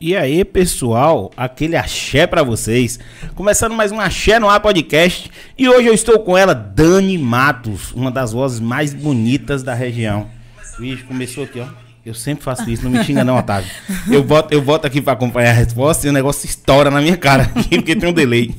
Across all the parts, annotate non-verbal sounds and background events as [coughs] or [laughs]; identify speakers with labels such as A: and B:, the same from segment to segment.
A: E aí, pessoal, aquele axé pra vocês. Começando mais um Axé no Ar Podcast. E hoje eu estou com ela, Dani Matos, uma das vozes mais bonitas da região. Vixe, começou aqui, ó. Eu sempre faço isso, não me xinga não, Otávio. Eu boto, eu boto aqui pra acompanhar a resposta e o negócio estoura na minha cara [laughs] porque tem um delay.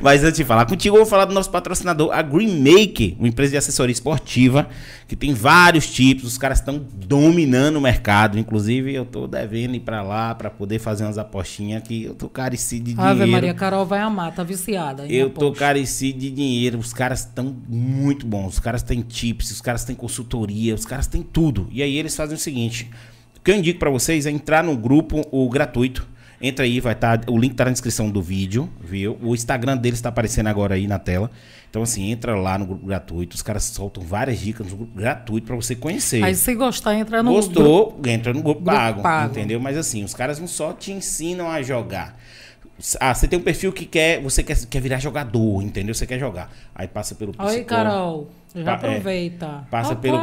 A: Mas antes de falar contigo, eu vou falar do nosso patrocinador, a Green Make, uma empresa de assessoria esportiva, que tem vários tipos, os caras estão dominando o mercado. Inclusive, eu tô devendo ir pra lá pra poder fazer umas apostinhas que eu tô carecido de dinheiro.
B: Ave Maria Carol vai amar, tá viciada.
A: Eu tô
B: aposta.
A: carecido de dinheiro. Os caras estão muito bons. Os caras têm tips, os caras têm consultoria, os caras têm tudo. E aí eles fazem o seguinte: o que eu indico pra vocês é entrar no grupo o gratuito. Entra aí, vai estar. o link tá na descrição do vídeo, viu? O Instagram deles tá aparecendo agora aí na tela. Então, assim, entra lá no grupo gratuito. Os caras soltam várias dicas no grupo gratuito pra você conhecer.
B: Aí se gostar, entra no grupo.
A: Gostou, entra no grupo,
B: Grupo
A: pago,
B: pago.
A: entendeu? Mas assim, os caras não só te ensinam a jogar. Ah, você tem um perfil que quer, você quer, quer virar jogador, entendeu? Você quer jogar. Aí passa pelo psicólogo.
B: Oi, Carol. Já
A: Pa- é,
B: aproveita.
A: Passa
B: Oh,
A: pelo,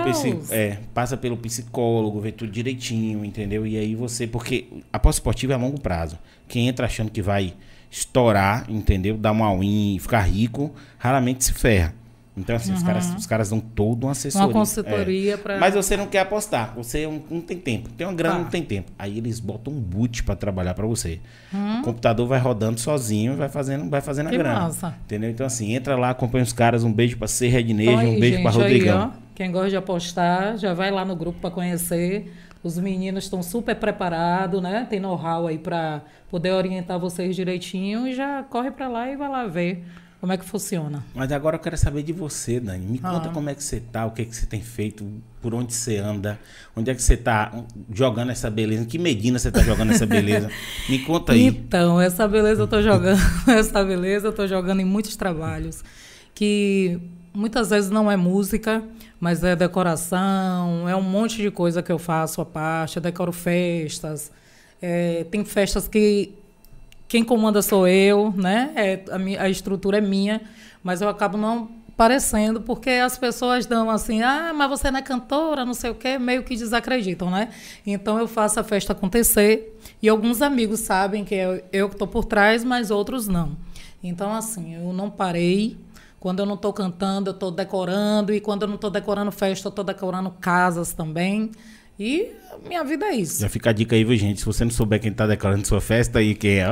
A: é, passa pelo psicólogo, vê tudo direitinho, entendeu? E aí você. Porque a pós-esportiva é a longo prazo. Quem entra achando que vai estourar, entendeu? Dar uma win e ficar rico, raramente se ferra. Então, assim, os, caras, os caras dão toda uma assessoria.
B: Uhum. Uma consultoria
A: é.
B: pra-
A: Mas você não quer apostar. Você não, não tem tempo. Tem uma grana,
B: Tá.
A: não tem tempo. Aí eles botam um boot pra trabalhar pra você.
B: Hum.
A: O computador vai rodando sozinho, vai fazendo, vai fazendo a
B: Que
A: grana.
B: massa.
A: Entendeu? Então, assim, entra lá, acompanha os caras. Um beijo pra ser
B: Então
A: Rednejo,
B: aí,
A: um beijo pra
B: gente,
A: Rodrigão.
B: Aí, ó, quem gosta de apostar, já vai lá no grupo para conhecer. Os meninos estão super preparados, né? Tem know-how aí para poder orientar vocês direitinho e já corre para lá e vai lá ver como é que funciona.
A: Mas agora eu quero saber de você, Dani. Me conta
B: Ah.
A: como é que você tá, o que, que você tem feito, por onde você anda, onde é que você tá jogando essa beleza, em que medida você tá jogando essa beleza. [laughs] Me conta aí.
B: Então, essa beleza eu tô jogando, [laughs] essa beleza eu tô jogando em muitos trabalhos que muitas vezes não é música, mas é decoração, é um monte de coisa que eu faço à parte, eu decoro festas, é, tem festas que quem comanda sou eu, né? É, a, mi- a estrutura é minha, mas eu acabo não parecendo porque as pessoas dão assim, ah, mas você não é cantora, não sei o quê, meio que desacreditam, né? Então eu faço a festa acontecer e alguns amigos sabem que eu, eu que estou por trás, mas outros não. Então assim, eu não parei. Quando eu não estou cantando, eu estou decorando e quando eu não estou decorando festa, eu estou decorando casas também. E minha vida é isso.
A: Já fica a dica aí, viu, gente? Se você não souber quem tá decorando sua festa aí, quem é.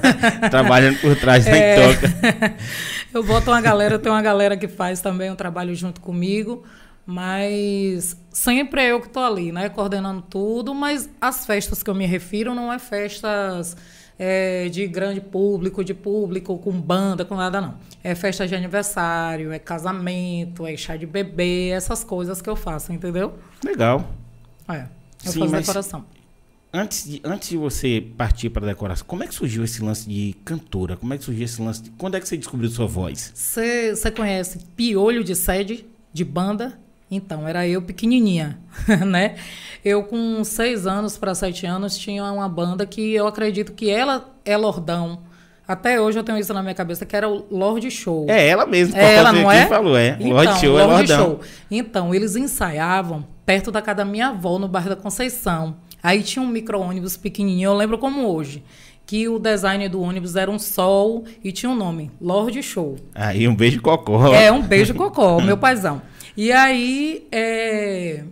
A: [laughs] Trabalhando por trás da
B: É.
A: toca. [laughs]
B: Eu boto uma galera, tem uma galera que faz também um trabalho junto comigo, mas sempre é eu que estou ali, né? Coordenando tudo, mas as festas que eu me refiro não é festas é, de grande público, de público, com banda, com nada, não. É festa de aniversário, é casamento, é chá de bebê, essas coisas que eu faço, entendeu?
A: Legal.
B: É. Eu
A: Sim,
B: faço
A: mas-
B: decoração.
A: Antes de, antes de você partir para decoração, como é que surgiu esse lance de cantora? Como é que surgiu esse lance de... Quando é que você descobriu sua voz?
B: Você conhece piolho de sede, de banda? Então, era eu pequenininha, [laughs] né? Eu com seis anos para sete anos tinha uma banda que eu acredito que ela é Lordão. Até hoje eu tenho isso na minha cabeça, que era o Lorde Show.
A: É ela mesmo.
B: É ela, não é?
A: falou, é.
B: Então,
A: Lorde Show é
B: Lorde
A: Lordão.
B: Show. Então, eles ensaiavam perto da casa da minha avó, no bairro da Conceição. Aí tinha um micro-ônibus pequenininho, eu lembro como hoje, que o design do ônibus era um sol e tinha um nome, Lorde Show.
A: Aí um beijo cocó.
B: É, um beijo cocó, [laughs] meu paizão. E aí, é,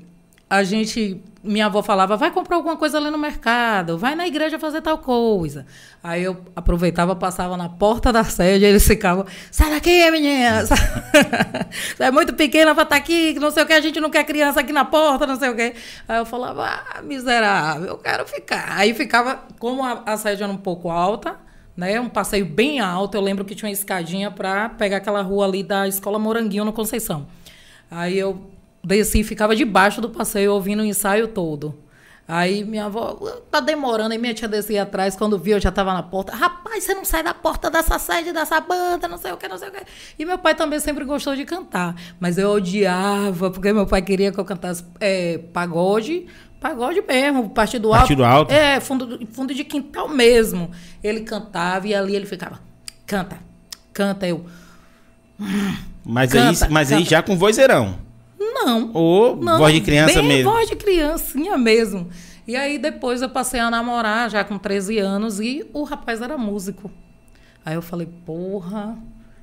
B: a gente, minha avó falava, vai comprar alguma coisa ali no mercado, vai na igreja fazer tal coisa. Aí eu aproveitava, passava na porta da sede, eles ficavam, sai daqui, menina! [laughs] Você é muito pequena pra estar aqui, que não sei o que, a gente não quer criança aqui na porta, não sei o que. Aí eu falava, ah, miserável, eu quero ficar. Aí ficava, como a, a sede era um pouco alta, né? Um passeio bem alto. Eu lembro que tinha uma escadinha para pegar aquela rua ali da Escola Moranguinho no Conceição. Aí eu desci e ficava debaixo do passeio ouvindo o ensaio todo. Aí minha avó, tá demorando, e minha tia descia atrás, quando viu, eu já tava na porta. Rapaz, você não sai da porta dessa sede, dessa banda, não sei o que, não sei o que. E meu pai também sempre gostou de cantar, mas eu odiava, porque meu pai queria que eu cantasse é, pagode, pagode mesmo, partido alto.
A: Partido alto.
B: É, fundo, fundo de quintal mesmo. Ele cantava e ali ele ficava, canta, canta, eu.
A: Mas,
B: Canta,
A: aí, mas aí
B: canta.
A: já com vozeirão.
B: Não.
A: Ou
B: Não,
A: voz de criança
B: bem
A: mesmo.
B: voz de criancinha mesmo. E aí depois eu passei a namorar já com 13 anos e o rapaz era músico. Aí eu falei, porra,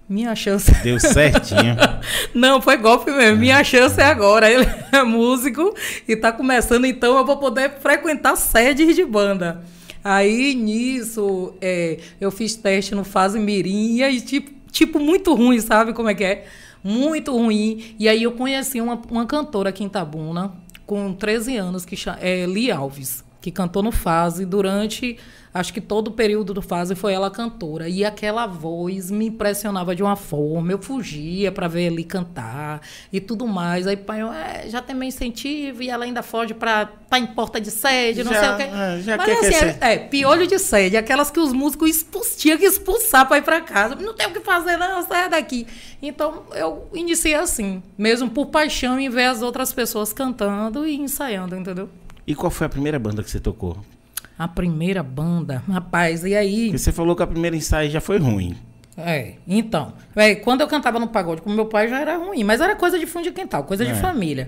B: minha chance.
A: Deu certinho. [laughs]
B: Não, foi golpe mesmo. Minha chance é agora. Ele é músico e tá começando, então eu vou poder frequentar sedes de banda. Aí nisso, é, eu fiz teste no Fase Mirim e tipo, tipo, muito ruim, sabe como é que é? Muito ruim. E aí eu conheci uma, uma cantora aqui em Tabuna, com 13 anos, que é Li Alves, que cantou no Fase durante Acho que todo o período do fase foi ela cantora. E aquela voz me impressionava de uma forma. Eu fugia para ver ele cantar e tudo mais. Aí pai, é, já tem meu incentivo e ela ainda foge para estar tá em porta de sede, não já, sei o quê. É, já Mas assim, é, é, piolho de sede, aquelas que os músicos expus, tinham que expulsar para ir para casa. Não tem o que fazer, não, sai daqui. Então eu iniciei assim, mesmo por paixão em ver as outras pessoas cantando e ensaiando, entendeu?
A: E qual foi a primeira banda que você tocou?
B: A primeira banda, rapaz, e aí.
A: Porque você falou que a primeira ensaio já foi ruim.
B: É, então. É, quando eu cantava no pagode com meu pai já era ruim, mas era coisa de fundo de quintal, coisa é. de família.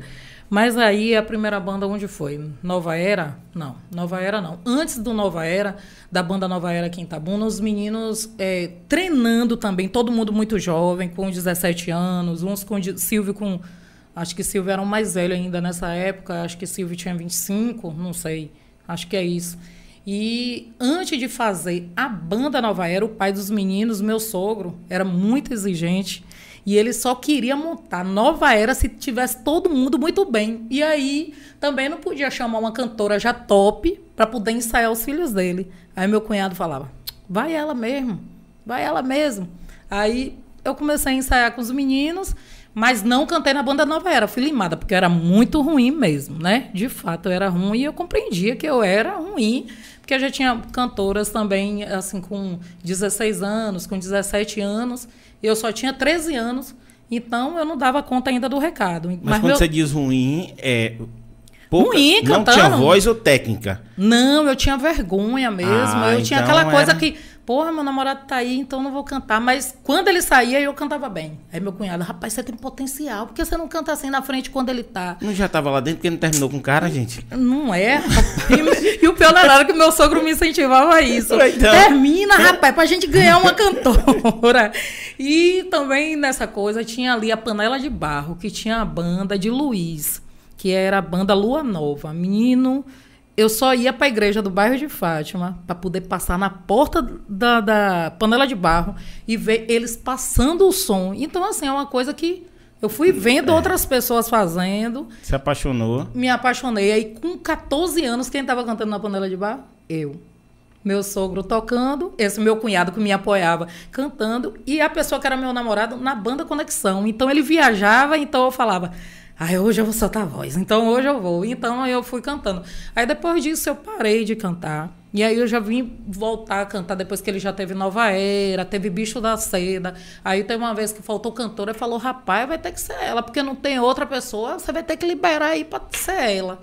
B: Mas aí a primeira banda onde foi? Nova Era? Não, Nova Era não. Antes do Nova Era, da banda Nova Era aqui em Itabuna, os meninos é, treinando também, todo mundo muito jovem, com 17 anos, uns com Silvio com. Acho que Silvio era um mais velho ainda nessa época, acho que Silvio tinha 25, não sei. Acho que é isso. E antes de fazer a banda Nova Era, o pai dos meninos, meu sogro, era muito exigente. E ele só queria montar Nova Era se tivesse todo mundo muito bem. E aí também não podia chamar uma cantora já top para poder ensaiar os filhos dele. Aí meu cunhado falava: vai ela mesmo, vai ela mesmo. Aí eu comecei a ensaiar com os meninos, mas não cantei na banda Nova Era, fui limada, porque eu era muito ruim mesmo, né? De fato, eu era ruim e eu compreendia que eu era ruim porque eu já tinha cantoras também, assim, com 16 anos, com 17 anos. Eu só tinha 13 anos, então eu não dava conta ainda do recado.
A: Mas, Mas quando meu... você diz ruim, é. Pouca, ruim, cantando. Não tinha voz ou técnica?
B: Não, eu tinha vergonha mesmo. Ah, eu tinha então aquela coisa era... que porra, meu namorado tá aí, então não vou cantar. Mas quando ele saía, eu cantava bem. Aí meu cunhado, rapaz, você tem potencial, por que você não canta assim na frente quando ele tá?
A: Não já tava lá dentro porque não terminou com o cara, gente?
B: Não é, e, [laughs] e, o pior era que meu sogro me incentivava a isso. Então... Termina, rapaz, pra gente ganhar uma cantora. [laughs] E também nessa coisa tinha ali a Panela de Barro, que tinha a banda de Luiz, que era a banda Lua Nova. Menino eu só ia para a igreja do bairro de Fátima para poder passar na porta da, da, panela de barro e ver eles passando o som. Então, assim, é uma coisa que eu fui vendo é. outras pessoas fazendo.
A: Se apaixonou?
B: Me apaixonei. Aí, com 14 anos, quem estava cantando na panela de barro? Eu. Meu sogro tocando, esse meu cunhado que me apoiava cantando, e a pessoa que era meu namorado na banda Conexão. Então, ele viajava, então eu falava Aí hoje eu vou soltar a voz, então hoje eu vou. Então eu fui cantando. Aí depois disso eu parei de cantar. E aí eu já vim voltar a cantar depois que ele já teve Nova Era, teve Bicho da Seda. Aí tem uma vez que faltou cantora e falou: rapaz, vai ter que ser ela, porque não tem outra pessoa, você vai ter que liberar aí pra ser ela.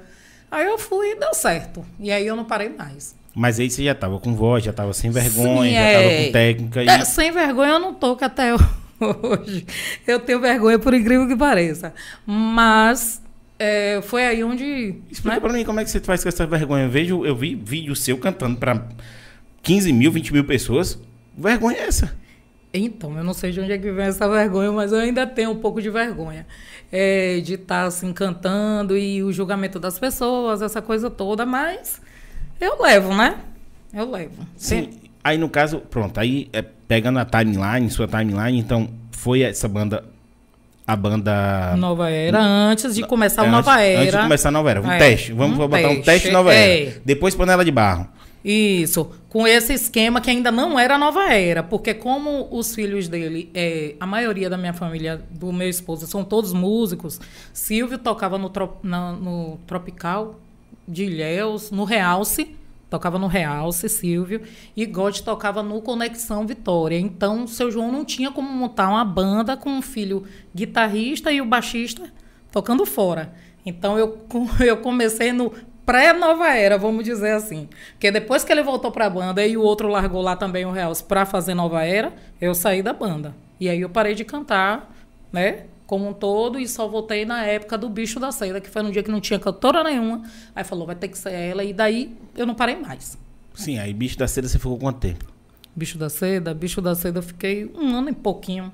B: Aí eu fui e deu certo. E aí eu não parei mais.
A: Mas aí você já tava com voz, já tava sem vergonha, Sim, já é... tava com técnica. E...
B: É, sem vergonha eu não tô, que até eu hoje. Eu tenho vergonha, por incrível que pareça. Mas é, foi aí onde.
A: Explica né? pra mim como é que você faz com essa vergonha. Eu, vejo, eu vi vídeo seu cantando para 15 mil, 20 mil pessoas. Vergonha é essa?
B: Então, eu não sei de onde é que vem essa vergonha, mas eu ainda tenho um pouco de vergonha. É, de estar tá, assim cantando e o julgamento das pessoas, essa coisa toda, mas eu levo, né? Eu levo.
A: Sim. Aí no caso, pronto, aí é, pegando a timeline, sua timeline, então foi essa banda a banda
B: Nova Era antes de começar a Nova Era.
A: Antes de começar a Nova Era. Um é, teste. Vamos um botar teste. um teste Nova é. Era. Depois panela de barro.
B: Isso, com esse esquema que ainda não era Nova Era, porque como os filhos dele, é, a maioria da minha família, do meu esposo, são todos músicos, Silvio tocava no, no Tropical de Ilhéus, no Realce, tocava no Realce, Silvio, e God tocava no Conexão Vitória. Então, seu João não tinha como montar uma banda com um filho guitarrista e o baixista tocando fora. Então, eu, [laughs] eu comecei no pré-nova era, vamos dizer assim. Porque depois que ele voltou para a banda e o outro largou lá também o Realce para fazer nova era, eu saí da banda. E aí eu parei de cantar, né? Como um todo e só voltei na época do Bicho da Seda, que foi num dia que não tinha cantora nenhuma. Aí falou, vai ter que ser ela. E daí eu não parei mais.
A: Sim, aí Bicho da Seda você ficou quanto tempo?
B: Bicho da Seda, Bicho da Seda eu fiquei um ano e pouquinho.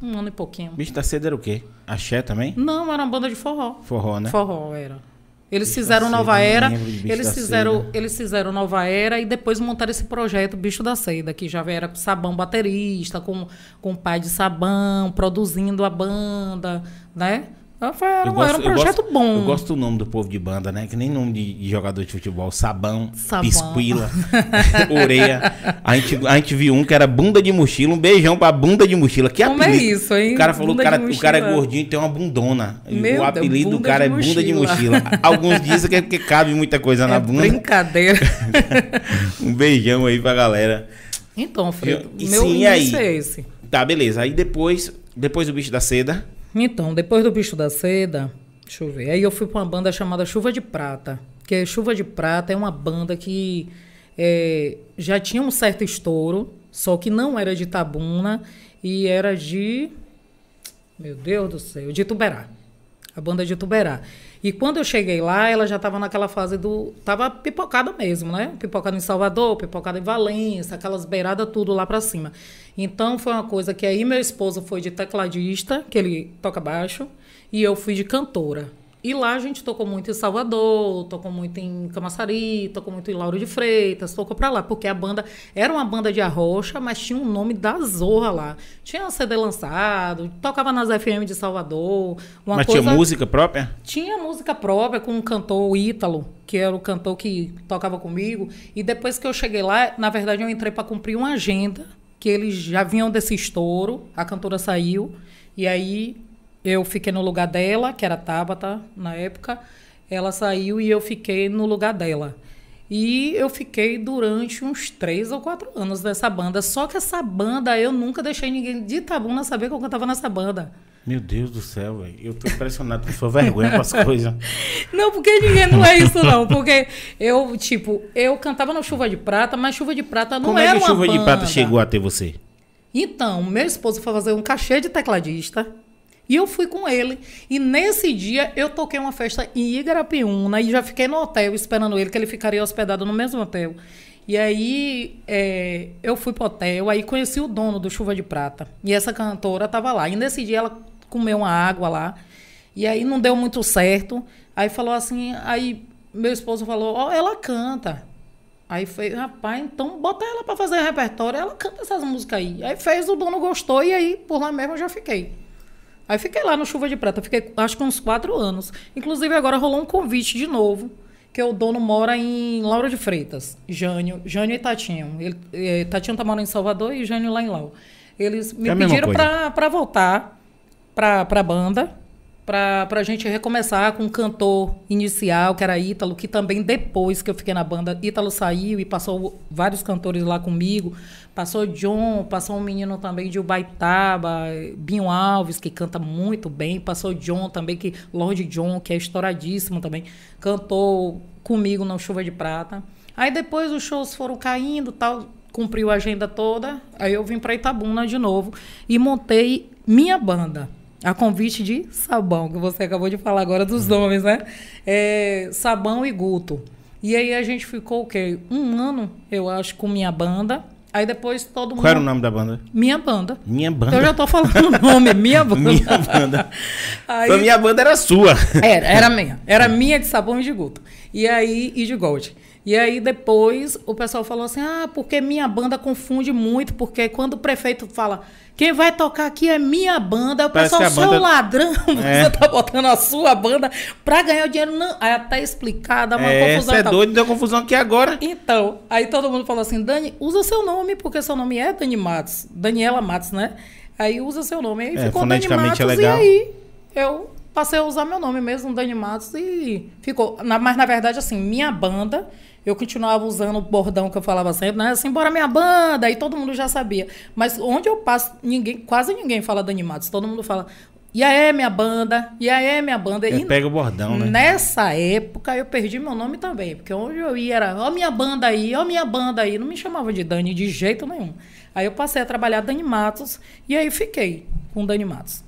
B: Um ano e pouquinho.
A: Bicho da Seda era o quê? Axé também?
B: Não, era uma banda de forró.
A: Forró, né?
B: Forró era. Eles
A: Bicho
B: fizeram Nova Era, eles fizeram,
A: Seda.
B: eles fizeram Nova Era e depois montaram esse projeto Bicho da Seda, que já era Sabão baterista, com, com o pai de Sabão, produzindo a banda, né? Foi- Era,
A: Eu
B: um-
A: gosto-
B: era um
A: eu
B: projeto
A: gosto-
B: bom.
A: Eu gosto do nome do povo de banda, né? Que nem nome de, jogador de futebol. Sabão,
B: Sabão.
A: Pisquila. [laughs] A gente, a gente viu um que era bunda de mochila. Um beijão pra bunda de mochila. Que
B: Como é
A: apelido.
B: isso, hein?
A: O cara falou que o cara, é gordinho e tem uma bundona.
B: Meu
A: o
B: Deus,
A: apelido do
B: bunda
A: cara é bunda de
B: mochila.
A: Alguns dizem que é porque cabe muita coisa na
B: É
A: bunda.
B: brincadeira. [laughs]
A: Um beijão aí pra galera.
B: Então, Fredo, meu
A: sim,
B: início
A: aí?
B: é esse.
A: Tá, beleza. Aí depois, depois do bicho da seda.
B: Então, depois do Bicho da Seda, deixa eu ver. Aí eu fui pra uma banda chamada Chuva de Prata. Que Chuva de Prata é uma banda que é, já tinha um certo estouro, só que não era de Tabuna e era de. Meu Deus do céu, de Tuberá. A banda de Tuberá. E quando eu cheguei lá, ela já estava naquela fase do. Tava pipocada mesmo, né? Pipocada em Salvador, pipocada em Valência, aquelas beiradas tudo lá para cima. Então foi uma coisa que aí meu esposo foi de tecladista, que ele toca baixo, e eu fui de cantora. E lá a gente tocou muito em Salvador, tocou muito em Camaçari, tocou muito em Lauro de Freitas, tocou pra lá, porque a banda era uma banda de arrocha, mas tinha um nome da zorra lá. Tinha CD lançado, tocava nas FM de Salvador. Uma
A: Mas
B: coisa...
A: tinha música própria?
B: Tinha música própria com um cantor Ítalo, que era o cantor que tocava comigo. E depois que eu cheguei lá, na verdade eu entrei para cumprir uma agenda, que eles já vinham desse estouro, a cantora saiu, e aí eu fiquei no lugar dela, que era a Tabata na época. Ela saiu e eu fiquei no lugar dela. E eu fiquei durante uns três ou quatro anos nessa banda. Só que essa banda, eu nunca deixei ninguém de Itabuna saber que eu cantava nessa banda.
A: Meu Deus do céu, velho. Eu tô impressionado com sua vergonha com as [laughs] coisas.
B: Não, porque ninguém não é isso, não. Porque eu, tipo, eu cantava no Chuva de Prata, mas Chuva de Prata não
A: Como é
B: era
A: que
B: uma
A: Chuva de. Prata chegou até você?
B: Então, meu esposo foi fazer um cachê de tecladista. E eu fui com ele. E nesse dia eu toquei uma festa em Igarapiúna e já fiquei no hotel esperando ele, que ele ficaria hospedado no mesmo hotel. E aí é, eu fui pro hotel, aí conheci o dono do Chuva de Prata. E essa cantora tava lá. E nesse dia ela comeu uma água lá. E aí não deu muito certo. Aí falou assim, aí meu esposo falou, ó, ela canta. Aí fez, rapaz, então bota ela pra fazer repertório, ela canta essas músicas aí. Aí fez, o dono gostou e aí por lá mesmo eu já fiquei. Aí fiquei lá no Chuva de Prata, fiquei acho que uns quatro anos. Inclusive agora rolou um convite de novo, que o dono mora em Lauro de Freitas, Jânio, Jânio e Tatinho. Ele, eh, Tatinho tá morando em Salvador e Jânio lá em Lauro. Eles me
A: É
B: pediram pra, pra voltar pra, pra banda, pra, pra gente recomeçar com um cantor inicial, que era Ítalo, que também depois que eu fiquei na banda, Ítalo saiu e passou vários cantores lá comigo. Passou John, passou um menino também de Ubaitaba, Binho Alves, que canta muito bem. Passou John também, que Lord John, que é estouradíssimo também, cantou comigo no Chuva de Prata. Aí depois os shows foram caindo, tal, cumpriu a agenda toda. Aí eu vim para Itabuna de novo e montei minha banda. A convite de Sabão, que você acabou de falar agora dos nomes, né? É, Sabão e Guto. E aí a gente ficou o quê? Um ano, eu acho, com minha banda. Aí depois todo mundo.
A: Qual era o nome da banda?
B: Minha banda.
A: Minha banda.
B: Eu já tô falando o nome, minha [laughs] banda.
A: Minha banda.
B: Aí-
A: Então, minha banda era sua.
B: era, era minha. Era minha de sabão e de guto. E aí, e de gold. E aí depois o pessoal falou assim: ah, porque minha banda confunde muito, porque quando o prefeito fala. Quem vai tocar aqui é minha banda. O
A: Parece
B: pessoal,
A: banda-
B: seu ladrão, [laughs]
A: É.
B: você tá botando a sua banda pra ganhar o dinheiro. Não. Aí até explicar, dá uma
A: É,
B: confusão.
A: você é doido, deu confusão aqui agora.
B: Então, aí todo mundo falou assim, Dani, usa seu nome, porque seu nome é Dani Matos. Daniela Matos, né? Aí usa seu nome. Aí
A: É,
B: ficou Dani
A: foneticamente
B: Matos
A: é legal.
B: e aí eu passei a usar meu nome mesmo, Dani Matos, e ficou. Na- mas na verdade, assim, minha banda, eu continuava usando o bordão que eu falava sempre, né? Assim, bora minha banda, aí todo mundo já sabia. Mas onde eu passo, ninguém, quase ninguém fala Dani Matos. Todo mundo fala, e aí, minha banda, e aí, minha banda.
A: É,
B: E
A: pega o bordão, né?
B: Nessa época eu perdi meu nome também, porque onde eu ia era, ó minha banda aí, ó minha banda aí, não me chamava de Dani de jeito nenhum. Aí eu passei a trabalhar Dani Matos e aí fiquei com Dani Matos.